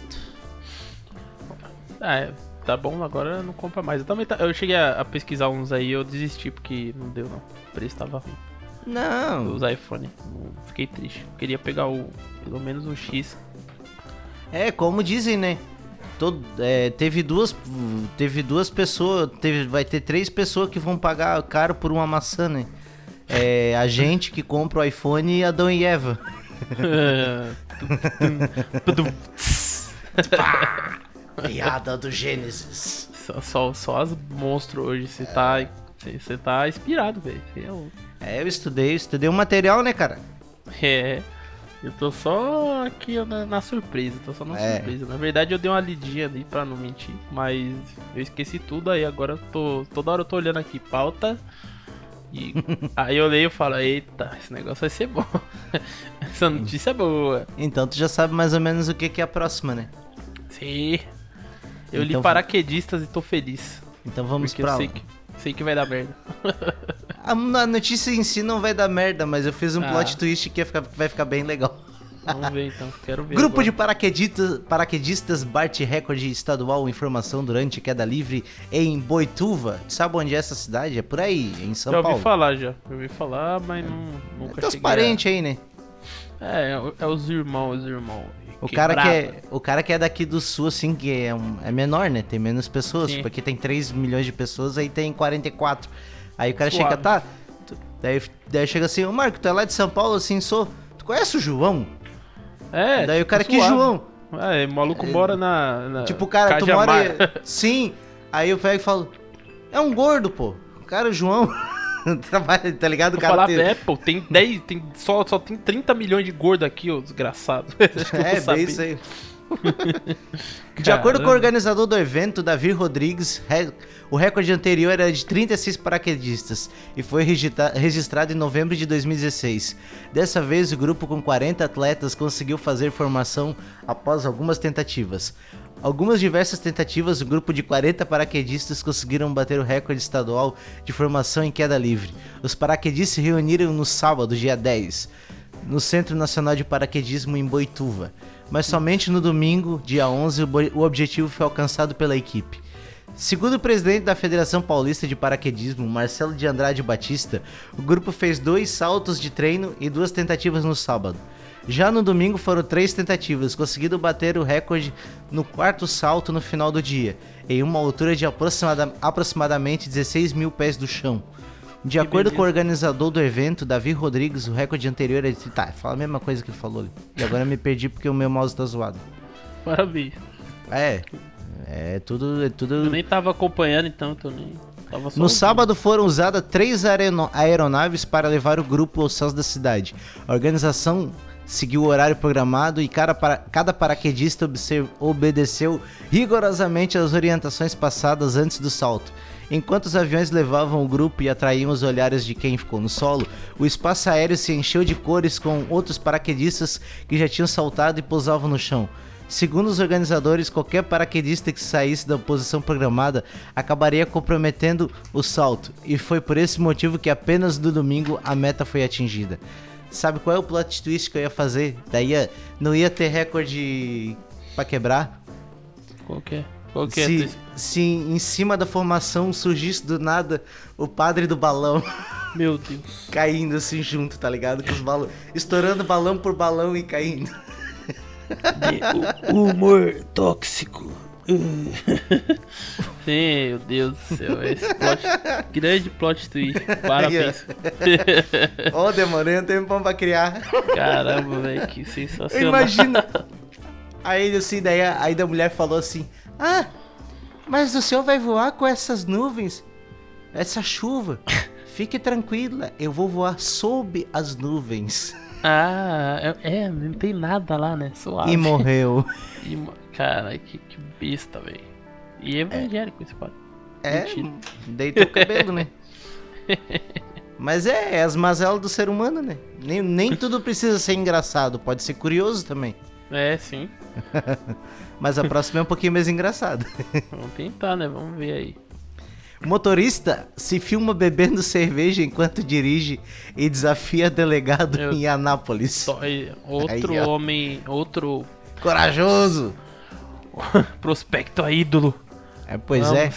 Speaker 2: Ah, é, tá bom, agora não compra mais. Eu também tá- eu cheguei a, a pesquisar uns aí eu desisti porque não deu não. O preço tava ruim.
Speaker 3: Não.
Speaker 2: Os iPhone. Fiquei triste. Queria pegar o. Pelo menos o X.
Speaker 3: É, como dizem, né? Todo, é, teve duas. Teve duas pessoas. Teve, vai ter três pessoas que vão pagar caro por uma maçã, né? É a gente que compra o iPhone e Adão e Eva. Piada do Gênesis.
Speaker 2: só, só, só as monstros hoje. Você tá. Você tá inspirado, velho. É um-
Speaker 3: É, eu estudei, eu estudei o material, né, cara?
Speaker 2: É. Eu tô só aqui na, na surpresa, tô só na
Speaker 3: É.
Speaker 2: surpresa. Na verdade eu dei uma lidinha ali pra não mentir, mas eu esqueci tudo aí, agora eu tô. Toda hora eu tô olhando aqui pauta. E aí eu leio e falo, eita, esse negócio vai ser bom. Essa notícia é boa.
Speaker 3: Então tu já sabe mais ou menos o que, que é a próxima, né?
Speaker 2: Sim. Eu
Speaker 3: Então-
Speaker 2: li paraquedistas e tô feliz.
Speaker 3: Então vamos
Speaker 2: porque
Speaker 3: pra
Speaker 2: eu sei que, sei que vai dar merda.
Speaker 3: A, a notícia em si não vai dar merda, mas eu fiz um
Speaker 2: Ah.
Speaker 3: plot twist que vai ficar, vai ficar bem legal.
Speaker 2: Vamos ver então, quero ver.
Speaker 3: Grupo de
Speaker 2: agora.
Speaker 3: paraquedistas, paraquedistas bate recorde estadual em formação durante queda livre em Boituva. Sabe onde é essa cidade? É por aí, em São
Speaker 2: Já ouvi
Speaker 3: Paulo.
Speaker 2: falar já. Já ouvi falar, mas não, nunca
Speaker 3: É teus parentes aí, né?
Speaker 2: É, é, é os irmãos, os irmãos.
Speaker 3: O cara, que é, o cara que é daqui do sul, assim, que é, um- é menor, né? Tem menos pessoas.
Speaker 2: Sim.
Speaker 3: Tipo, aqui tem 3 milhões de pessoas, aí tem 44. Aí o cara
Speaker 2: Suave.
Speaker 3: chega, tá? daí, daí chega assim, ô Marco, tu é lá de São Paulo, assim, sou. Tu conhece o João?
Speaker 2: É,
Speaker 3: daí o cara, que. João?
Speaker 2: É, o maluco mora na, na
Speaker 3: Tipo, cara, tu
Speaker 2: Cajamar.
Speaker 3: mora. Sim. Aí eu pego e falo, é um gordo, pô. O cara, o João. Trabalha, tá ligado? O cara
Speaker 2: falar,
Speaker 3: tem-
Speaker 2: é, pô, tem 10, tem, só, só tem 30 milhões de gordo aqui, ô desgraçado.
Speaker 3: É, bem isso aí. De acordo com o organizador do evento, Davi Rodrigues, o recorde anterior era de 36 paraquedistas e foi registrado em novembro de 2016. Dessa vez, o grupo com 40 atletas conseguiu fazer formação após algumas tentativas. Algumas diversas tentativas, o grupo de 40 paraquedistas conseguiram bater o recorde estadual de formação em queda livre. Os paraquedistas se reuniram no sábado, dia 10, no Centro Nacional de Paraquedismo em Boituva. Mas somente no domingo, dia 11, o objetivo foi alcançado pela equipe. Segundo o presidente da Federação Paulista de Paraquedismo, Marcelo de Andrade Batista, o grupo fez dois saltos de treino e duas tentativas no sábado. Já no domingo foram três tentativas, conseguindo bater o recorde no quarto salto no final do dia, em uma altura de aproximada- aproximadamente 16 mil pés do chão. De acordo com o organizador do evento, Davi Rodrigues, o recorde anterior é de... Tá, fala a mesma coisa que ele falou ali. E agora eu me perdi porque o meu mouse tá zoado.
Speaker 2: Parabéns.
Speaker 3: É, é tudo... É
Speaker 2: Eu
Speaker 3: tudo...
Speaker 2: nem tava acompanhando, então, eu tô nem...
Speaker 3: No sábado foram usadas três aeronaves para levar o grupo aos céus da cidade. A organização seguiu o horário programado e cada, para, cada paraquedista obedeceu rigorosamente as orientações passadas antes do salto. Enquanto os aviões levavam o grupo e atraíam os olhares de quem ficou no solo, o espaço aéreo se encheu de cores com outros paraquedistas que já tinham saltado e pousavam no chão. Segundo os organizadores, qualquer paraquedista que saísse da posição programada acabaria comprometendo o salto, e foi por esse motivo que apenas no domingo a meta foi atingida. Sabe qual é o plot twist que eu ia fazer? Daí ia- não ia ter recorde pra quebrar?
Speaker 2: Qual que é? Qual que é?
Speaker 3: Se, se em cima da formação surgisse do nada o padre do balão
Speaker 2: Meu Deus.
Speaker 3: caindo assim junto, tá ligado? Com os balões. Estourando balão por balão e caindo.
Speaker 2: O humor tóxico. Sim, meu Deus do céu. Esse plot, grande plot twist. Parabéns.
Speaker 3: Ó, demorei um tempão pra criar.
Speaker 2: Caramba, velho, que sensacional.
Speaker 3: Imagina. Aí assim, daí a, aí a mulher falou assim: Ah, mas o senhor vai voar com essas nuvens, essa chuva. Fique tranquila, eu vou voar sob as nuvens.
Speaker 2: Ah, é, é, não tem nada lá, né? Suave.
Speaker 3: E morreu.
Speaker 2: E Cara, que, que besta, velho. E evangélico esse padre.
Speaker 3: É, deitou o cabelo, né? Mas é, é as mazelas do ser humano, né? Nem, nem tudo precisa ser engraçado, pode ser curioso também.
Speaker 2: É, sim.
Speaker 3: Mas a próxima é um pouquinho mais engraçada.
Speaker 2: Vamos tentar, né? Vamos ver aí.
Speaker 3: Motorista se filma bebendo cerveja enquanto dirige e desafia delegado
Speaker 2: Meu-
Speaker 3: em Anápolis.
Speaker 2: Outro
Speaker 3: Aí,
Speaker 2: homem, outro
Speaker 3: Corajoso!
Speaker 2: prospecto a ídolo.
Speaker 3: É, pois
Speaker 2: Vamos.
Speaker 3: é.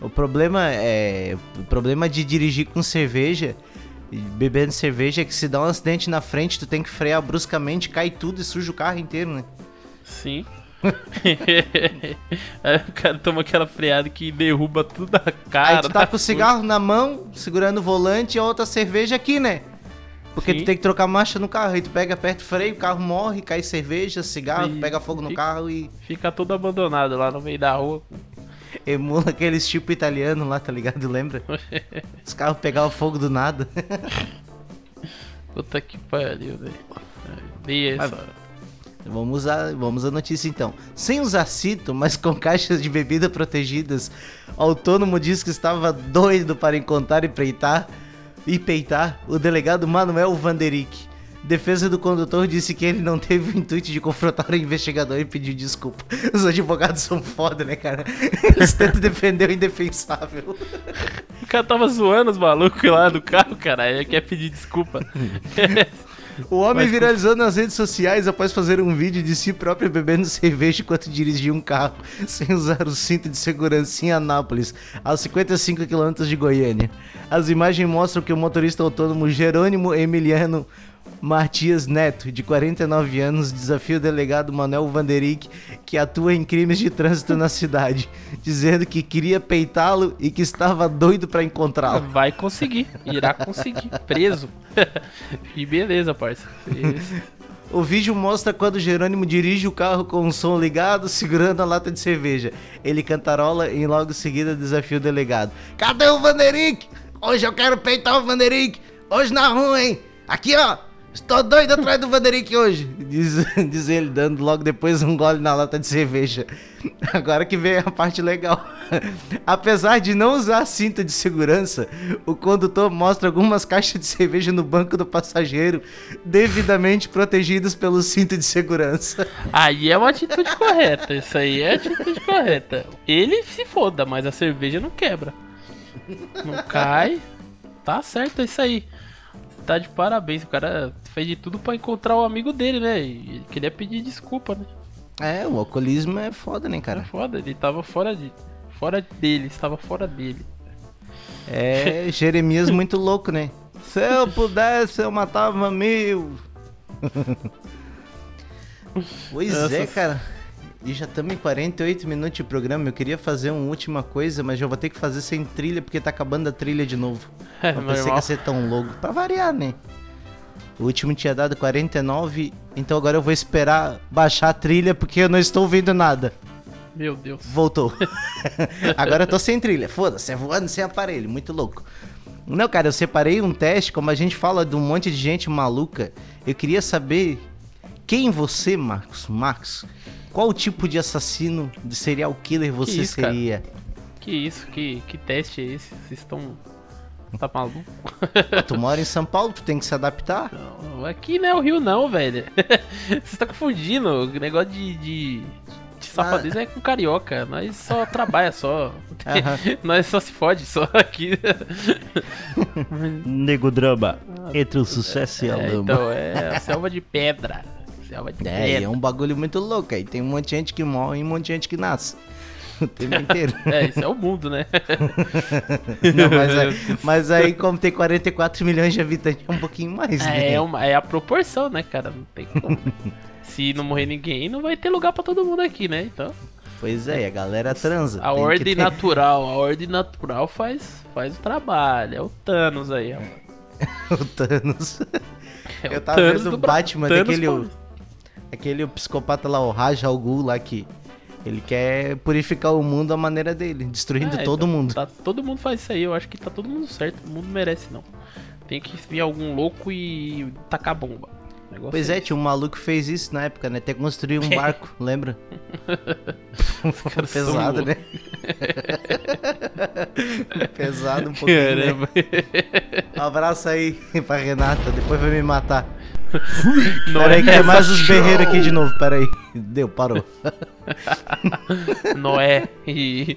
Speaker 3: O problema é. O problema de dirigir com cerveja, e bebendo cerveja, é que se dá um acidente na frente, tu tem que frear bruscamente, cai tudo e suja o carro inteiro, né?
Speaker 2: Sim. Aí o cara toma aquela freada que derruba tudo da cara.
Speaker 3: Aí tu tá com o cigarro na mão, segurando o volante e a outra cerveja aqui, né? Porque
Speaker 2: Sim.
Speaker 3: tu tem que trocar marcha no carro. Aí tu pega, aperta o freio, o carro morre, cai cerveja, cigarro,
Speaker 2: E
Speaker 3: pega fogo no
Speaker 2: fica-
Speaker 3: carro e
Speaker 2: Fica todo abandonado lá no meio da rua.
Speaker 3: emula aqueles tipo italiano lá, tá ligado? Lembra? Os carros pegavam fogo do nada.
Speaker 2: Puta que pariu, velho. Dei essa.
Speaker 3: Vamos usar, vamos à notícia então. Sem usar cinto, mas com caixas de bebida protegidas, o autônomo diz que estava doido para encontrar e peitar, e peitar o delegado Manuel Vanderick. Defesa do condutor disse que ele não teve o intuito de confrontar o investigador e pediu desculpa. Os advogados são foda, né, cara? Eles tentam defender o indefensável.
Speaker 2: O cara tava zoando os malucos lá do carro, cara. Ele quer pedir desculpa.
Speaker 3: O homem
Speaker 2: Mas-
Speaker 3: viralizou nas redes sociais após fazer um vídeo de si próprio bebendo cerveja enquanto dirigia um carro sem usar o cinto de segurança em Anápolis, aos 55 quilômetros de Goiânia. As imagens mostram que o motorista autônomo Jerônimo Emiliano Matias Neto, de 49 anos, desafia o delegado Manuel Vanderick, que atua em crimes de trânsito na cidade, dizendo que queria peitá-lo e que estava doido para encontrá-lo.
Speaker 2: Vai conseguir. Irá conseguir. Preso. e beleza, parça.
Speaker 3: O vídeo mostra quando Jerônimo dirige o carro com o som ligado, segurando a lata de cerveja. Ele cantarola e logo em seguida desafia o delegado. Cadê o Vanderick? Hoje eu quero peitar o Vanderick. Hoje na rua, hein? Aqui, ó. Estou doido atrás do Vanderick hoje. Diz, diz ele, dando logo depois um gole na lata de cerveja. Agora que vem a parte legal. Apesar de não usar cinto de segurança, o condutor mostra algumas caixas de cerveja no banco do passageiro, devidamente protegidas pelo cinto de segurança.
Speaker 2: Aí é uma atitude correta. Isso aí é atitude correta. Ele se foda, mas a cerveja não quebra. Não cai. Tá certo, é isso aí. Tá de parabéns. O cara fez de tudo pra encontrar o amigo dele, né? E ele queria pedir desculpa, né?
Speaker 3: É, o alcoolismo é foda, né, cara?
Speaker 2: foda, ele tava fora de. Fora dele, estava fora dele.
Speaker 3: É Jeremias muito louco, né? Se eu pudesse, eu matava mil. pois
Speaker 2: Nossa.
Speaker 3: é, cara. E já estamos em 48 minutos de programa. Eu queria fazer uma última coisa, mas já vou ter que fazer sem trilha, porque tá acabando a trilha de novo.
Speaker 2: É,
Speaker 3: Não pensei que ia ser tão louco. Pra variar, né? O último tinha dado 49, então agora eu vou esperar baixar a trilha, porque eu não estou ouvindo nada.
Speaker 2: Meu Deus.
Speaker 3: Voltou. Agora eu tô sem trilha. Foda-se, é voando sem aparelho. Muito louco. Não, cara, eu separei um teste, como a gente fala de um monte de gente maluca. Eu queria saber quem você, Marcos, Marcos, qual tipo de assassino, de serial killer você
Speaker 2: isso, cara?
Speaker 3: seria?
Speaker 2: Que isso? Que, que teste é esse? Vocês estão. Tá maluco?
Speaker 3: Tu mora em São Paulo, tu tem que se adaptar.
Speaker 2: Não, aqui não é o Rio, não, velho. Você tá confundindo. O negócio de. de... de safadeza é com carioca, nós só trabalha só.
Speaker 3: Aham.
Speaker 2: nós só se fode só aqui.
Speaker 3: Nego drama, entre o sucesso e a
Speaker 2: É,
Speaker 3: lama.
Speaker 2: então, é a selva de pedra. Selva de
Speaker 3: É, e
Speaker 2: pedra.
Speaker 3: é um bagulho muito louco aí. Tem um monte de gente que morre e um monte de gente que nasce. O tempo inteiro.
Speaker 2: É, isso é o mundo, né?
Speaker 3: Não, mas, aí, mas aí, como tem 44 milhões de habitantes, é um pouquinho mais, né?
Speaker 2: É, é uma, é a proporção, né, cara? Não tem como. Se não morrer ninguém, não vai ter lugar pra todo mundo aqui, né? Então,
Speaker 3: Pois é, a galera transa.
Speaker 2: a ordem
Speaker 3: ter-
Speaker 2: natural, a ordem natural faz, faz o trabalho. É o Thanos aí, ó.
Speaker 3: o Thanos.
Speaker 2: É
Speaker 3: Eu
Speaker 2: o
Speaker 3: tava
Speaker 2: Thanos
Speaker 3: vendo o Batman
Speaker 2: Thanos
Speaker 3: daquele.
Speaker 2: Paulista.
Speaker 3: Aquele psicopata lá, o Raja Al Ghul lá que. Ele quer purificar o mundo à maneira dele, destruindo
Speaker 2: É,
Speaker 3: todo
Speaker 2: então,
Speaker 3: mundo.
Speaker 2: Tá, todo mundo faz isso aí, eu acho que tá todo mundo certo. O mundo merece, não. Tem que vir algum louco e tacar bomba. Negócio
Speaker 3: Pois é, tinha um maluco que fez isso na época, né? Até construir um barco, lembra? Pesado, né? Pesado um pouquinho. Né? Um abraço aí pra Renata, depois vai me matar.
Speaker 2: Não
Speaker 3: Pera aí
Speaker 2: é,
Speaker 3: que tem mais os berreiros aqui de novo, pera aí. Deu, parou.
Speaker 2: Noé e,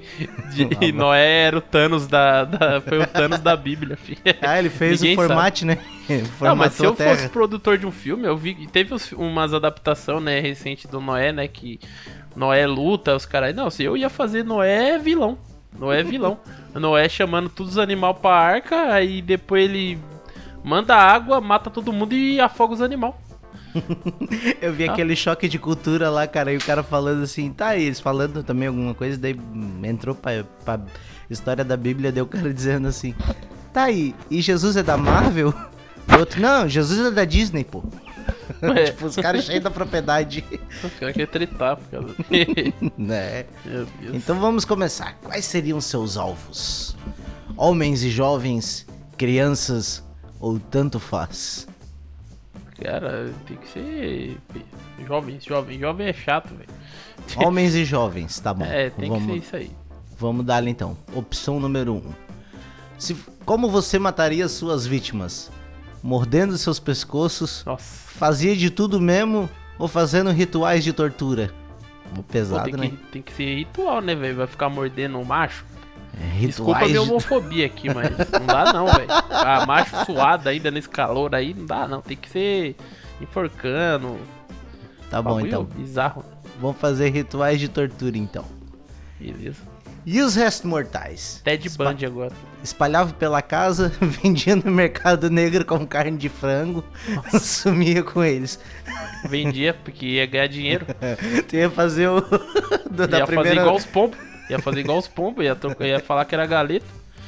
Speaker 2: de- e Noé era o Thanos da, da- foi o Thanos da Bíblia, filho.
Speaker 3: Ah, ele fez
Speaker 2: Ninguém
Speaker 3: o formate, né?
Speaker 2: Não, mas se
Speaker 3: Formatou
Speaker 2: eu
Speaker 3: terra.
Speaker 2: fosse produtor de um filme, eu vi teve os- umas adaptações, né, recente do Noé, né, que Noé luta, os caras. Não, se eu ia fazer Noé vilão. Noé vilão. Noé chamando todos os animais pra arca, aí depois ele manda água, mata todo mundo e afoga os animais.
Speaker 3: Eu vi
Speaker 2: Ah.
Speaker 3: aquele choque de cultura lá, cara, e o cara falando assim, tá aí, eles falando também alguma coisa, daí entrou pra, pra história da Bíblia, deu o cara dizendo assim, tá aí, e Jesus é da Marvel? O outro, não, Jesus é da Disney, pô.
Speaker 2: Ué.
Speaker 3: tipo, os caras cheios da propriedade.
Speaker 2: Os caras querem tretar por causa.
Speaker 3: né? Então vamos começar. Quais seriam seus alvos? Homens e jovens, crianças ou tanto faz?
Speaker 2: Cara, tem que ser. Jovem, jovem, jovem é chato, velho.
Speaker 3: Homens e jovens, tá bom.
Speaker 2: É, tem
Speaker 3: vamos,
Speaker 2: que ser isso aí.
Speaker 3: Vamos dar então. Opção número 1. Um. Se, como você mataria suas vítimas? Mordendo seus pescoços?
Speaker 2: Nossa.
Speaker 3: Fazia de tudo mesmo? Ou fazendo rituais de tortura?
Speaker 2: Pô,
Speaker 3: Pesado,
Speaker 2: tem,
Speaker 3: né?
Speaker 2: que, tem que ser ritual, né, velho? Vai ficar mordendo um macho.
Speaker 3: É,
Speaker 2: Desculpa a
Speaker 3: rituais
Speaker 2: minha homofobia aqui, mas não dá não, velho. Ah, macho suado ainda nesse calor aí, não dá não. Tem que ser enforcando.
Speaker 3: Tá bom então.
Speaker 2: Bizarro.
Speaker 3: Vamos fazer rituais de tortura então.
Speaker 2: Beleza.
Speaker 3: E os restos mortais?
Speaker 2: Ted
Speaker 3: Espa-
Speaker 2: Bundy agora.
Speaker 3: Espalhava pela casa, vendia no mercado negro como carne de frango, sumia com eles.
Speaker 2: Vendia porque ia ganhar dinheiro.
Speaker 3: Tu ia fazer o. do- da
Speaker 2: ia fazer
Speaker 3: primeira.
Speaker 2: igual os pombos. Ia fazer igual os pombos. Ia, trocar- ia falar que era galeta.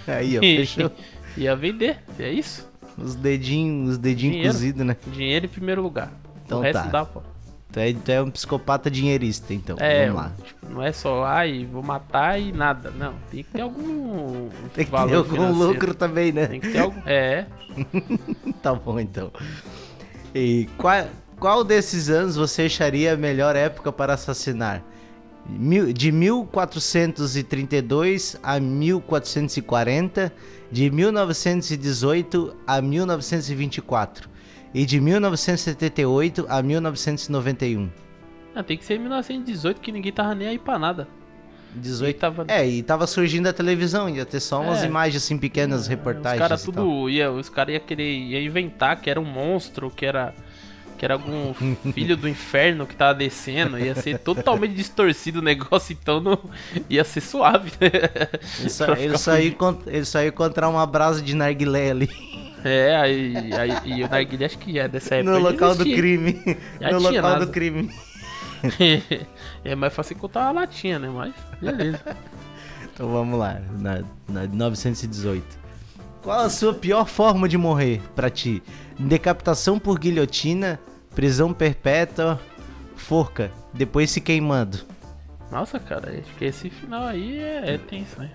Speaker 3: Aí, ó, fechou.
Speaker 2: ia vender. É isso.
Speaker 3: Os dedinhos, os dedinhos cozidos, né?
Speaker 2: Dinheiro em primeiro lugar.
Speaker 3: Então
Speaker 2: o resto
Speaker 3: tá.
Speaker 2: dá, pô.
Speaker 3: Tu é, tu é um psicopata dinheirista, então.
Speaker 2: É,
Speaker 3: Vamos lá.
Speaker 2: tipo, não é só, ai, vou matar e nada. Não, tem que ter algum
Speaker 3: Tem que
Speaker 2: valor
Speaker 3: ter algum
Speaker 2: financeiro.
Speaker 3: lucro também, né?
Speaker 2: Tem que ter algum. É,
Speaker 3: Tá bom, então. E qual, qual desses anos você acharia a melhor época para assassinar? De 1432 a 1440, de 1918 a 1924 e de 1978 a 1991.
Speaker 2: ah, tem que ser em 1918 que ninguém tava nem aí pra nada.
Speaker 3: 18.
Speaker 2: tava-
Speaker 3: É, e tava surgindo a televisão, ia ter só umas
Speaker 2: É.
Speaker 3: imagens assim pequenas, reportagens.
Speaker 2: Os caras tudo ia, os caras ia querer ia inventar que era um monstro, que era que era algum filho do inferno que tava descendo, ia ser totalmente distorcido o negócio, então não ia ser suave. né?
Speaker 3: Ele
Speaker 2: Pra
Speaker 3: ele, encontrar uma brasa de narguilé ali.
Speaker 2: É, aí, aí e o narguilé acho que é dessa época.
Speaker 3: no local do crime.
Speaker 2: Já
Speaker 3: no local
Speaker 2: nada.
Speaker 3: do crime.
Speaker 2: é mais fácil contar uma latinha, né? Mas beleza.
Speaker 3: Então vamos lá, na, na 918. Qual a sua pior forma de morrer pra ti? Decapitação por guilhotina, prisão perpétua, forca, depois se queimando.
Speaker 2: Nossa, cara, acho que esse final aí é, é tenso, né?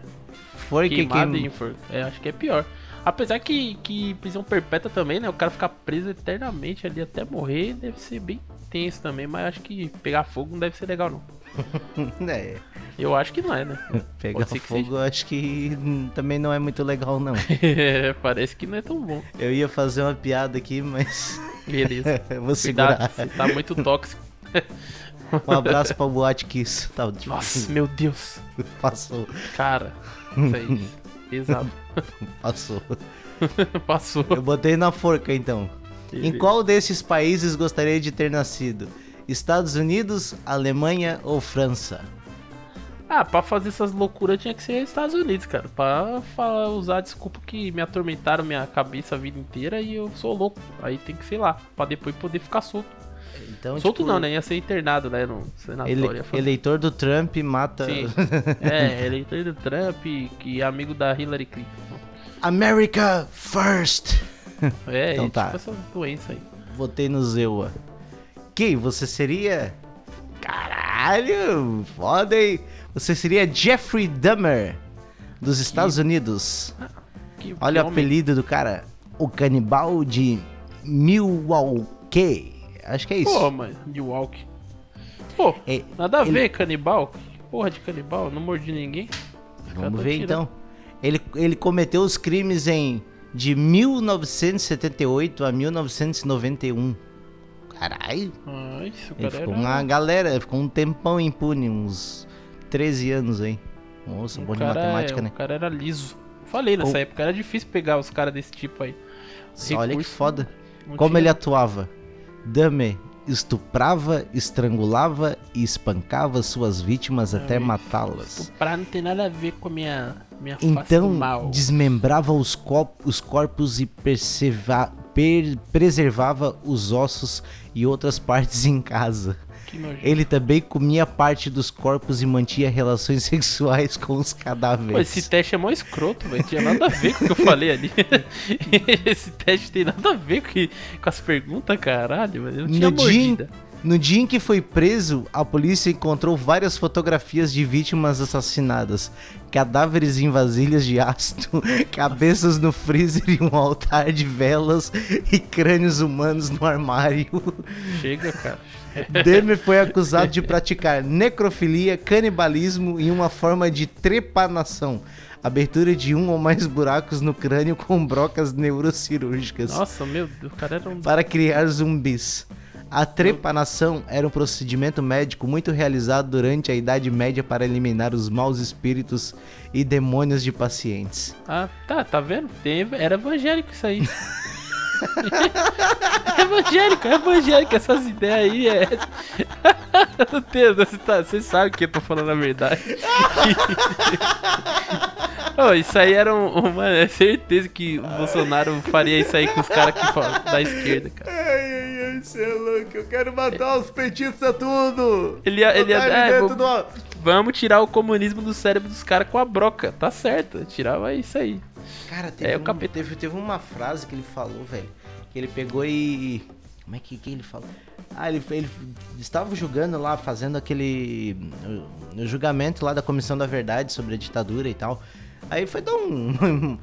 Speaker 3: Forca e
Speaker 2: Queimado e
Speaker 3: queim...
Speaker 2: enfor... É, acho que é pior. Apesar que, que prisão perpétua também, né? O cara ficar preso eternamente ali até morrer deve ser bem tenso também, mas acho que pegar fogo não deve ser legal, não.
Speaker 3: É,
Speaker 2: Eu acho que não é, né?
Speaker 3: pegar fogo eu acho que também não é muito legal, não.
Speaker 2: Parece que não é tão bom.
Speaker 3: Eu ia fazer uma piada aqui, mas
Speaker 2: Beleza.
Speaker 3: vou segurar.
Speaker 2: Cuidado, você tá muito tóxico.
Speaker 3: Um abraço pra Boate Kiss. Tá, tipo,
Speaker 2: Nossa, meu Deus.
Speaker 3: passou,
Speaker 2: Cara, isso aí. Pesado.
Speaker 3: passou.
Speaker 2: Passou.
Speaker 3: Eu botei na forca, então. Em
Speaker 2: Beleza.
Speaker 3: qual desses países gostaria de ter nascido? Estados Unidos, Alemanha ou França?
Speaker 2: Ah, pra fazer essas loucuras tinha que ser Estados Unidos, cara. Pra falar, usar desculpa que me atormentaram minha cabeça a vida inteira e eu sou louco. Aí tem que, sei lá, pra depois poder ficar solto.
Speaker 3: Então,
Speaker 2: solto
Speaker 3: tipo,
Speaker 2: não, né? Ia ser internado, né? No senatório.
Speaker 3: ele- eleitor do Trump mata.
Speaker 2: Sim. é, eleitor do Trump, que é amigo da Hillary Clinton.
Speaker 3: America first!
Speaker 2: É,
Speaker 3: Então tá.
Speaker 2: tipo essa doença aí.
Speaker 3: Botei no Zewa. Quem você seria? Caralho, foda, hein? Você seria Jeffrey Dahmer, dos Estados Unidos.
Speaker 2: Que,
Speaker 3: Olha
Speaker 2: que
Speaker 3: o apelido do cara. O canibal de Milwaukee. Acho que é isso.
Speaker 2: Pô, mano, de walk. Pô,
Speaker 3: É,
Speaker 2: nada a
Speaker 3: ele-
Speaker 2: ver, canibal. Que porra de canibal? Não mordi ninguém.
Speaker 3: Vamos ver
Speaker 2: tirando.
Speaker 3: então. Ele, ele cometeu os crimes em de 1978 a 1991. Caralho.
Speaker 2: Ah, isso,
Speaker 3: Ele
Speaker 2: cara
Speaker 3: ficou
Speaker 2: era...
Speaker 3: uma galera, ficou um tempão impune, uns 13 anos aí. Nossa,
Speaker 2: o
Speaker 3: bom de
Speaker 2: cara,
Speaker 3: matemática,
Speaker 2: é-
Speaker 3: né?
Speaker 2: O cara era liso. Falei, nessa
Speaker 3: Com-
Speaker 2: época era difícil pegar os caras desse tipo aí.
Speaker 3: Olha que
Speaker 2: recurso
Speaker 3: foda. Como
Speaker 2: tinha-
Speaker 3: ele atuava? Dame estuprava, estrangulava e espancava suas vítimas até matá-las.
Speaker 2: Estuprar não tem nada a ver com a minha, minha
Speaker 3: Então,
Speaker 2: mal.
Speaker 3: desmembrava os, cop- os corpos e per- preservava os ossos e outras partes em casa. Ele também comia parte dos corpos e mantinha relações sexuais com os
Speaker 2: Pô,
Speaker 3: cadáveres.
Speaker 2: esse teste é mó escroto, velho. Tinha nada a ver com o que eu falei ali. esse teste tem nada a ver com, com as perguntas, caralho, velho. Eu não tinha
Speaker 3: No dia,
Speaker 2: mordida.
Speaker 3: No dia em que foi preso, a polícia encontrou várias fotografias de vítimas assassinadas, cadáveres em vasilhas de ácido, cabeças no freezer e um altar de velas e crânios humanos no armário.
Speaker 2: Chega, cara.
Speaker 3: Demer foi acusado de praticar necrofilia, canibalismo e uma forma de trepanação. Abertura de um ou mais buracos no crânio com brocas neurocirúrgicas
Speaker 2: Nossa, meu Deus, o cara era um.
Speaker 3: para criar zumbis. A trepanação era um procedimento médico muito realizado durante a Idade Média para eliminar os maus espíritos e demônios de pacientes.
Speaker 2: Ah, tá, tá vendo? Era evangélico isso aí. é evangélico, é evangélico, essas ideias aí é. Meu Deus, você, tá, você sabe que eu tô falando a verdade. Ô, isso aí era um, uma é certeza que o Bolsonaro faria isso aí com os caras da esquerda, cara.
Speaker 3: Ai, ai, ai, você é louco, eu quero matar os petistas tudo!
Speaker 2: Ele ia, ele ia, é, vou-
Speaker 3: do-
Speaker 2: vamos tirar o comunismo do cérebro dos caras com a broca, tá certo, tirava isso aí.
Speaker 3: Cara, teve,
Speaker 2: É,
Speaker 3: um- teve, teve uma frase que ele falou, velho. Que ele pegou e. Como é que, que ele falou? Ah, ele, ele estava julgando lá, fazendo aquele. o julgamento lá da Comissão da Verdade sobre a ditadura e tal. Aí foi dar um.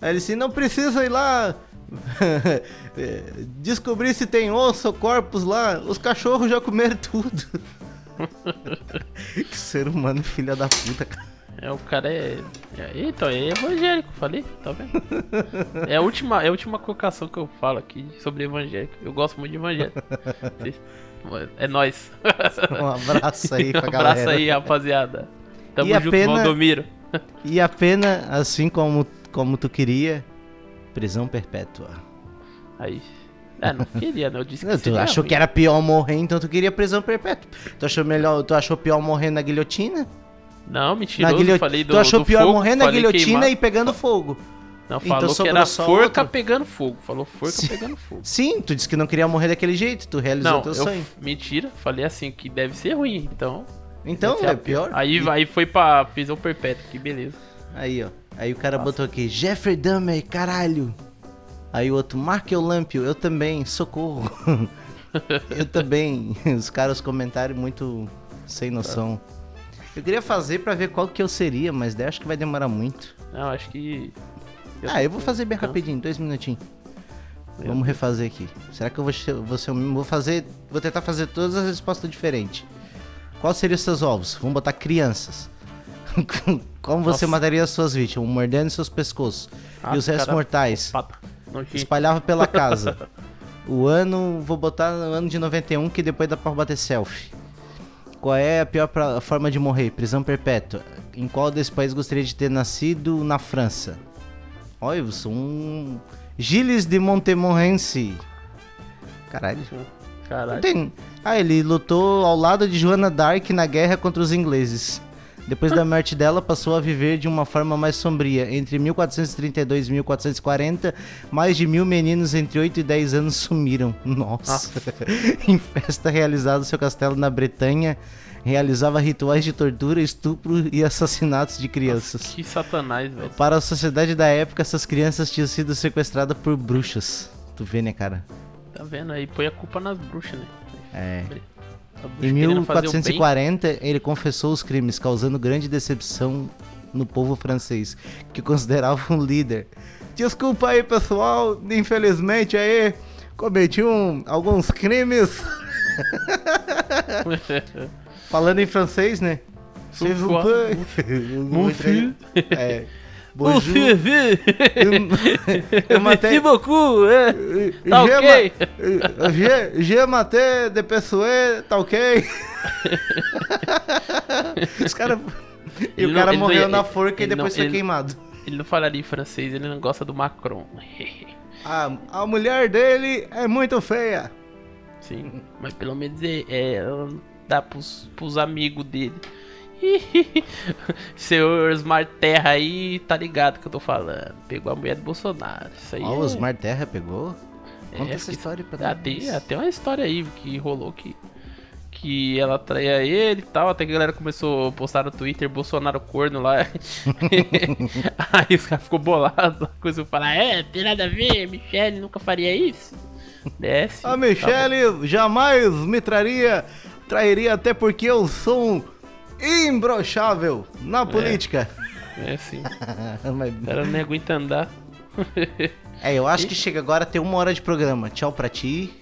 Speaker 3: Aí ele disse: não precisa ir lá. eh, Descobrir se tem osso ou corpos lá. Os cachorros já comeram tudo. que ser humano, filha da puta, cara.
Speaker 2: É, o cara é. é então, é evangélico, falei, tá vendo? É a última, é a última colocação que eu falo aqui sobre evangélico. Eu gosto muito de evangélico. É nóis.
Speaker 3: Um abraço aí
Speaker 2: Um
Speaker 3: pra
Speaker 2: abraço
Speaker 3: galera.
Speaker 2: aí, rapaziada. Tamo
Speaker 3: E
Speaker 2: junto,
Speaker 3: pena-
Speaker 2: Valdomiro.
Speaker 3: E a pena, assim como, como tu queria, prisão perpétua.
Speaker 2: Aí. É, não queria, né? Eu disse que
Speaker 3: Não, tu achou
Speaker 2: ruim.
Speaker 3: que era pior morrer, então tu queria prisão perpétua. Tu achou melhor, tu achou pior morrer na guilhotina?
Speaker 2: Não,
Speaker 3: Na
Speaker 2: falei do
Speaker 3: tu achou
Speaker 2: do
Speaker 3: pior
Speaker 2: fogo,
Speaker 3: morrer na guilhotina
Speaker 2: queimar.
Speaker 3: e pegando fogo.
Speaker 2: Não,
Speaker 3: então
Speaker 2: falou que
Speaker 3: sobrou
Speaker 2: era forca
Speaker 3: outro.
Speaker 2: pegando fogo. Falou forca
Speaker 3: Sim.
Speaker 2: pegando fogo.
Speaker 3: Sim, tu disse que não queria morrer daquele jeito, tu realizou
Speaker 2: Não,
Speaker 3: teu
Speaker 2: eu,
Speaker 3: sonho.
Speaker 2: mentira, falei assim que deve ser ruim, então.
Speaker 3: Então, é pior.
Speaker 2: Aí,
Speaker 3: E-
Speaker 2: aí foi pra prisão perpétua, que beleza.
Speaker 3: Aí, ó. Aí o cara
Speaker 2: Nossa.
Speaker 3: botou aqui, Jeffrey Dahmer, caralho. Aí o outro, Mark Lampio, eu também, socorro. eu também. Os caras comentaram muito sem noção. Eu queria fazer pra ver qual que eu seria, mas daí acho que vai demorar muito.
Speaker 2: Não, acho que.
Speaker 3: Ah, eu vou fazer bem rapidinho, dois minutinhos. Vamos refazer aqui. Será que eu vou, che- vou ser o mesmo? Vou fazer. Vou tentar fazer todas as respostas diferentes. Qual seriam os seus ovos? Vamos botar crianças. Como você
Speaker 2: Nossa.
Speaker 3: mataria as suas vítimas? Mordendo seus pescoços.
Speaker 2: Ah,
Speaker 3: e os restos
Speaker 2: cara,
Speaker 3: mortais? Espalhava pela casa. o ano, vou botar no ano de 91, que depois dá pra bater selfie. Qual é a pior pra- forma de morrer? Prisão perpétua. Em qual desses países gostaria de ter nascido? Na França. Olha, eu sou um. Gilles de Montemorency. Caralho.
Speaker 2: Caralho.
Speaker 3: Tem. Ah, ele lutou ao lado de Joana Dark na guerra contra os ingleses. Depois da morte dela, passou a viver de uma forma mais sombria. Entre 1432 e 1440, mais de mil meninos entre 8 e 10 anos sumiram. Nossa! em festa realizada no seu castelo na Bretanha, realizava rituais de tortura, estupro e assassinatos de crianças.
Speaker 2: Que satanás, velho.
Speaker 3: Para a sociedade da época, essas crianças tinham sido sequestradas por bruxas. Tu vê, né, cara?
Speaker 2: Tá vendo aí? Põe a culpa nas bruxas, né?
Speaker 3: É. Em
Speaker 2: querendo fazer o bem.
Speaker 3: 1440, ele confessou os crimes, causando grande decepção no povo francês, que considerava um líder. Desculpa aí, pessoal, infelizmente aí cometi um, alguns crimes. Falando em francês, né?
Speaker 2: Mon.
Speaker 3: É. Bonjour. Eu matei.
Speaker 2: Beaucoup, é. Tá ok.
Speaker 3: j'ai maté de pessoas, tá ok? Os caras. E o cara morreu na forca e depois foi queimado.
Speaker 2: Ele não falaria em francês, ele não gosta do Macron.
Speaker 3: A, a mulher dele é muito feia.
Speaker 2: Sim, mas pelo menos é, é, dá pros, pros amigos dele. Senhor Smart Terra aí, tá ligado que eu tô falando. Pegou a mulher do Bolsonaro. Isso aí
Speaker 3: Ó,
Speaker 2: é,
Speaker 3: o Osmar Terra pegou? Conta
Speaker 2: é,
Speaker 3: essa
Speaker 2: que-
Speaker 3: história pra
Speaker 2: ah,
Speaker 3: nós.
Speaker 2: tem, até uma história aí que rolou que. Que ela traía ele e tal, até que a galera começou a postar no Twitter Bolsonaro corno lá. aí os caras ficou bolado, coisa falar, é, tem nada a ver, Michele nunca faria isso. Desce.
Speaker 3: A
Speaker 2: tá
Speaker 3: Michelle jamais me traria, trairia até porque eu sou um imbrochável na política.
Speaker 2: bom. É assim.
Speaker 3: Mas-
Speaker 2: O cara não aguenta andar.
Speaker 3: É, eu acho que chega agora a ter uma hora de programa. Tchau pra ti.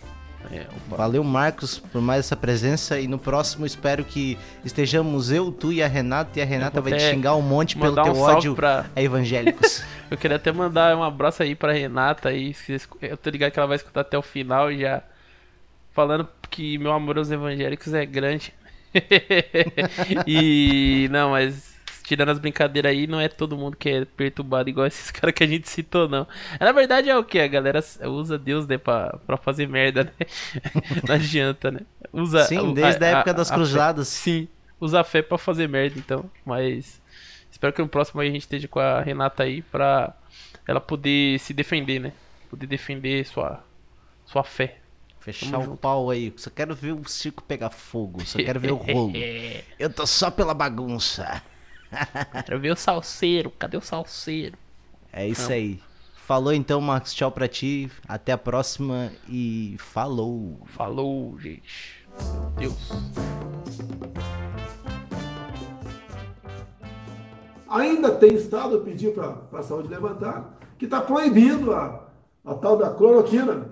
Speaker 2: É.
Speaker 3: Valeu, Marcos, por mais essa presença. E no próximo espero que estejamos eu, tu e a Renata. E a Renata vai te xingar um monte pelo teu
Speaker 2: um
Speaker 3: ódio
Speaker 2: pra-
Speaker 3: a evangélicos.
Speaker 2: Eu queria até mandar um abraço aí pra Renata aí. Eu tô ligado que ela vai escutar até o final e já. Falando que meu amor aos evangélicos é grande. e. Não, mas. Tirando as brincadeiras aí, não é todo mundo que é perturbado igual esses caras que a gente citou, não. Na verdade é o que? A galera usa Deus, né, pra, pra fazer merda, né? Não adianta, né? Usa,
Speaker 3: Sim, desde a, época das
Speaker 2: fé-
Speaker 3: cruzadas.
Speaker 2: Sim, usa a fé pra fazer merda, então. Mas espero que no próximo aí a gente esteja com a Renata aí pra ela poder se defender, né? Poder defender sua, sua fé.
Speaker 3: Fechar
Speaker 2: Tamo
Speaker 3: o
Speaker 2: junto.
Speaker 3: pau aí. Só quero ver o circo pegar fogo. Só quero ver o rolo. Eu tô só pela bagunça.
Speaker 2: Quero ver o salseiro. Cadê o salseiro?
Speaker 3: É isso aí. Falou então, Marcos. Tchau pra ti. Até a próxima e falou.
Speaker 2: Falou, gente. Deus.
Speaker 4: Ainda tem estado, eu pedi para a saúde levantar, que está proibindo a, a tal da cloroquina.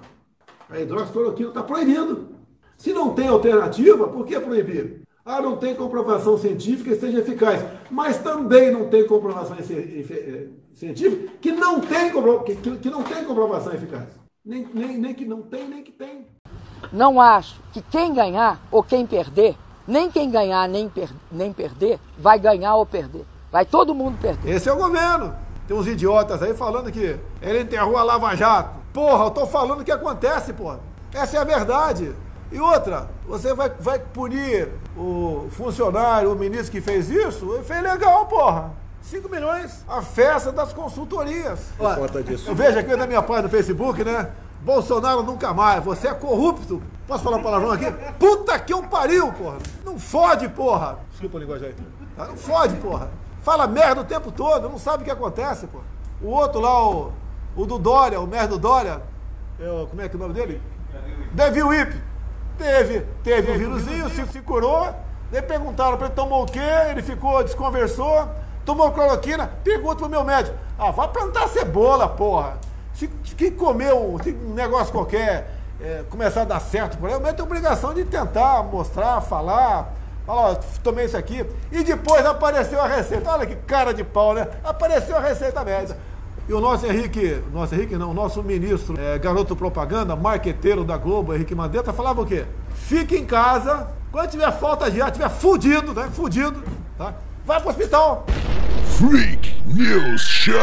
Speaker 4: A hidroxicloroquina está proibindo. Se não tem alternativa, por que proibir? Ah, não tem comprovação científica que seja eficaz. Mas também não tem comprovação eh, científica que não tem, que não tem comprovação eficaz. Nem, nem, nem que não tem, nem que tem.
Speaker 5: Não acho que quem ganhar ou quem perder, nem quem ganhar nem, per- nem perder, vai ganhar ou perder. Vai todo mundo perder.
Speaker 4: Esse é o governo. Tem uns idiotas aí falando que ele enterrou a Lava Jato. Porra, eu tô falando o que acontece, porra. Essa é a verdade. E outra, você vai, vai punir o funcionário, o ministro que fez isso? Ele fez legal, porra. 5 milhões. A festa das consultorias. Conta disso. Eu vejo aqui na minha página no Facebook, né? Bolsonaro nunca mais. Você é corrupto. Posso falar um palavrão aqui? Puta que eu pariu, porra. Não fode, porra. Desculpa a linguagem aí. Ah, Não fode, porra. Fala merda o tempo todo, não sabe o que acontece, porra. O outro lá, o, o do Dória, o merda do Dória, é o- como é que é o nome dele? Davi Whip. Teve, teve um vírusinho, se, se curou. Daí perguntaram pra ele, tomou o quê? Ele ficou, desconversou. tomou cloroquina, pergunta pro meu médico. Ah, vai plantar cebola, porra. Se quem comeu um negócio qualquer é, começar a dar certo por aí, o médico tem obrigação de tentar mostrar, falar. Fala, ó, tomei isso aqui. E depois apareceu a receita. Olha que cara de pau, né? Apareceu a receita médica. E o nosso Henrique, nosso Henrique não, o nosso ministro, é, garoto propaganda, marqueteiro da Globo, Henrique Mandetta, falava o quê? Fique em casa, quando tiver falta de ar, tiver fudido, né? Fudido, tá? Vai pro hospital.
Speaker 1: Freak News Show.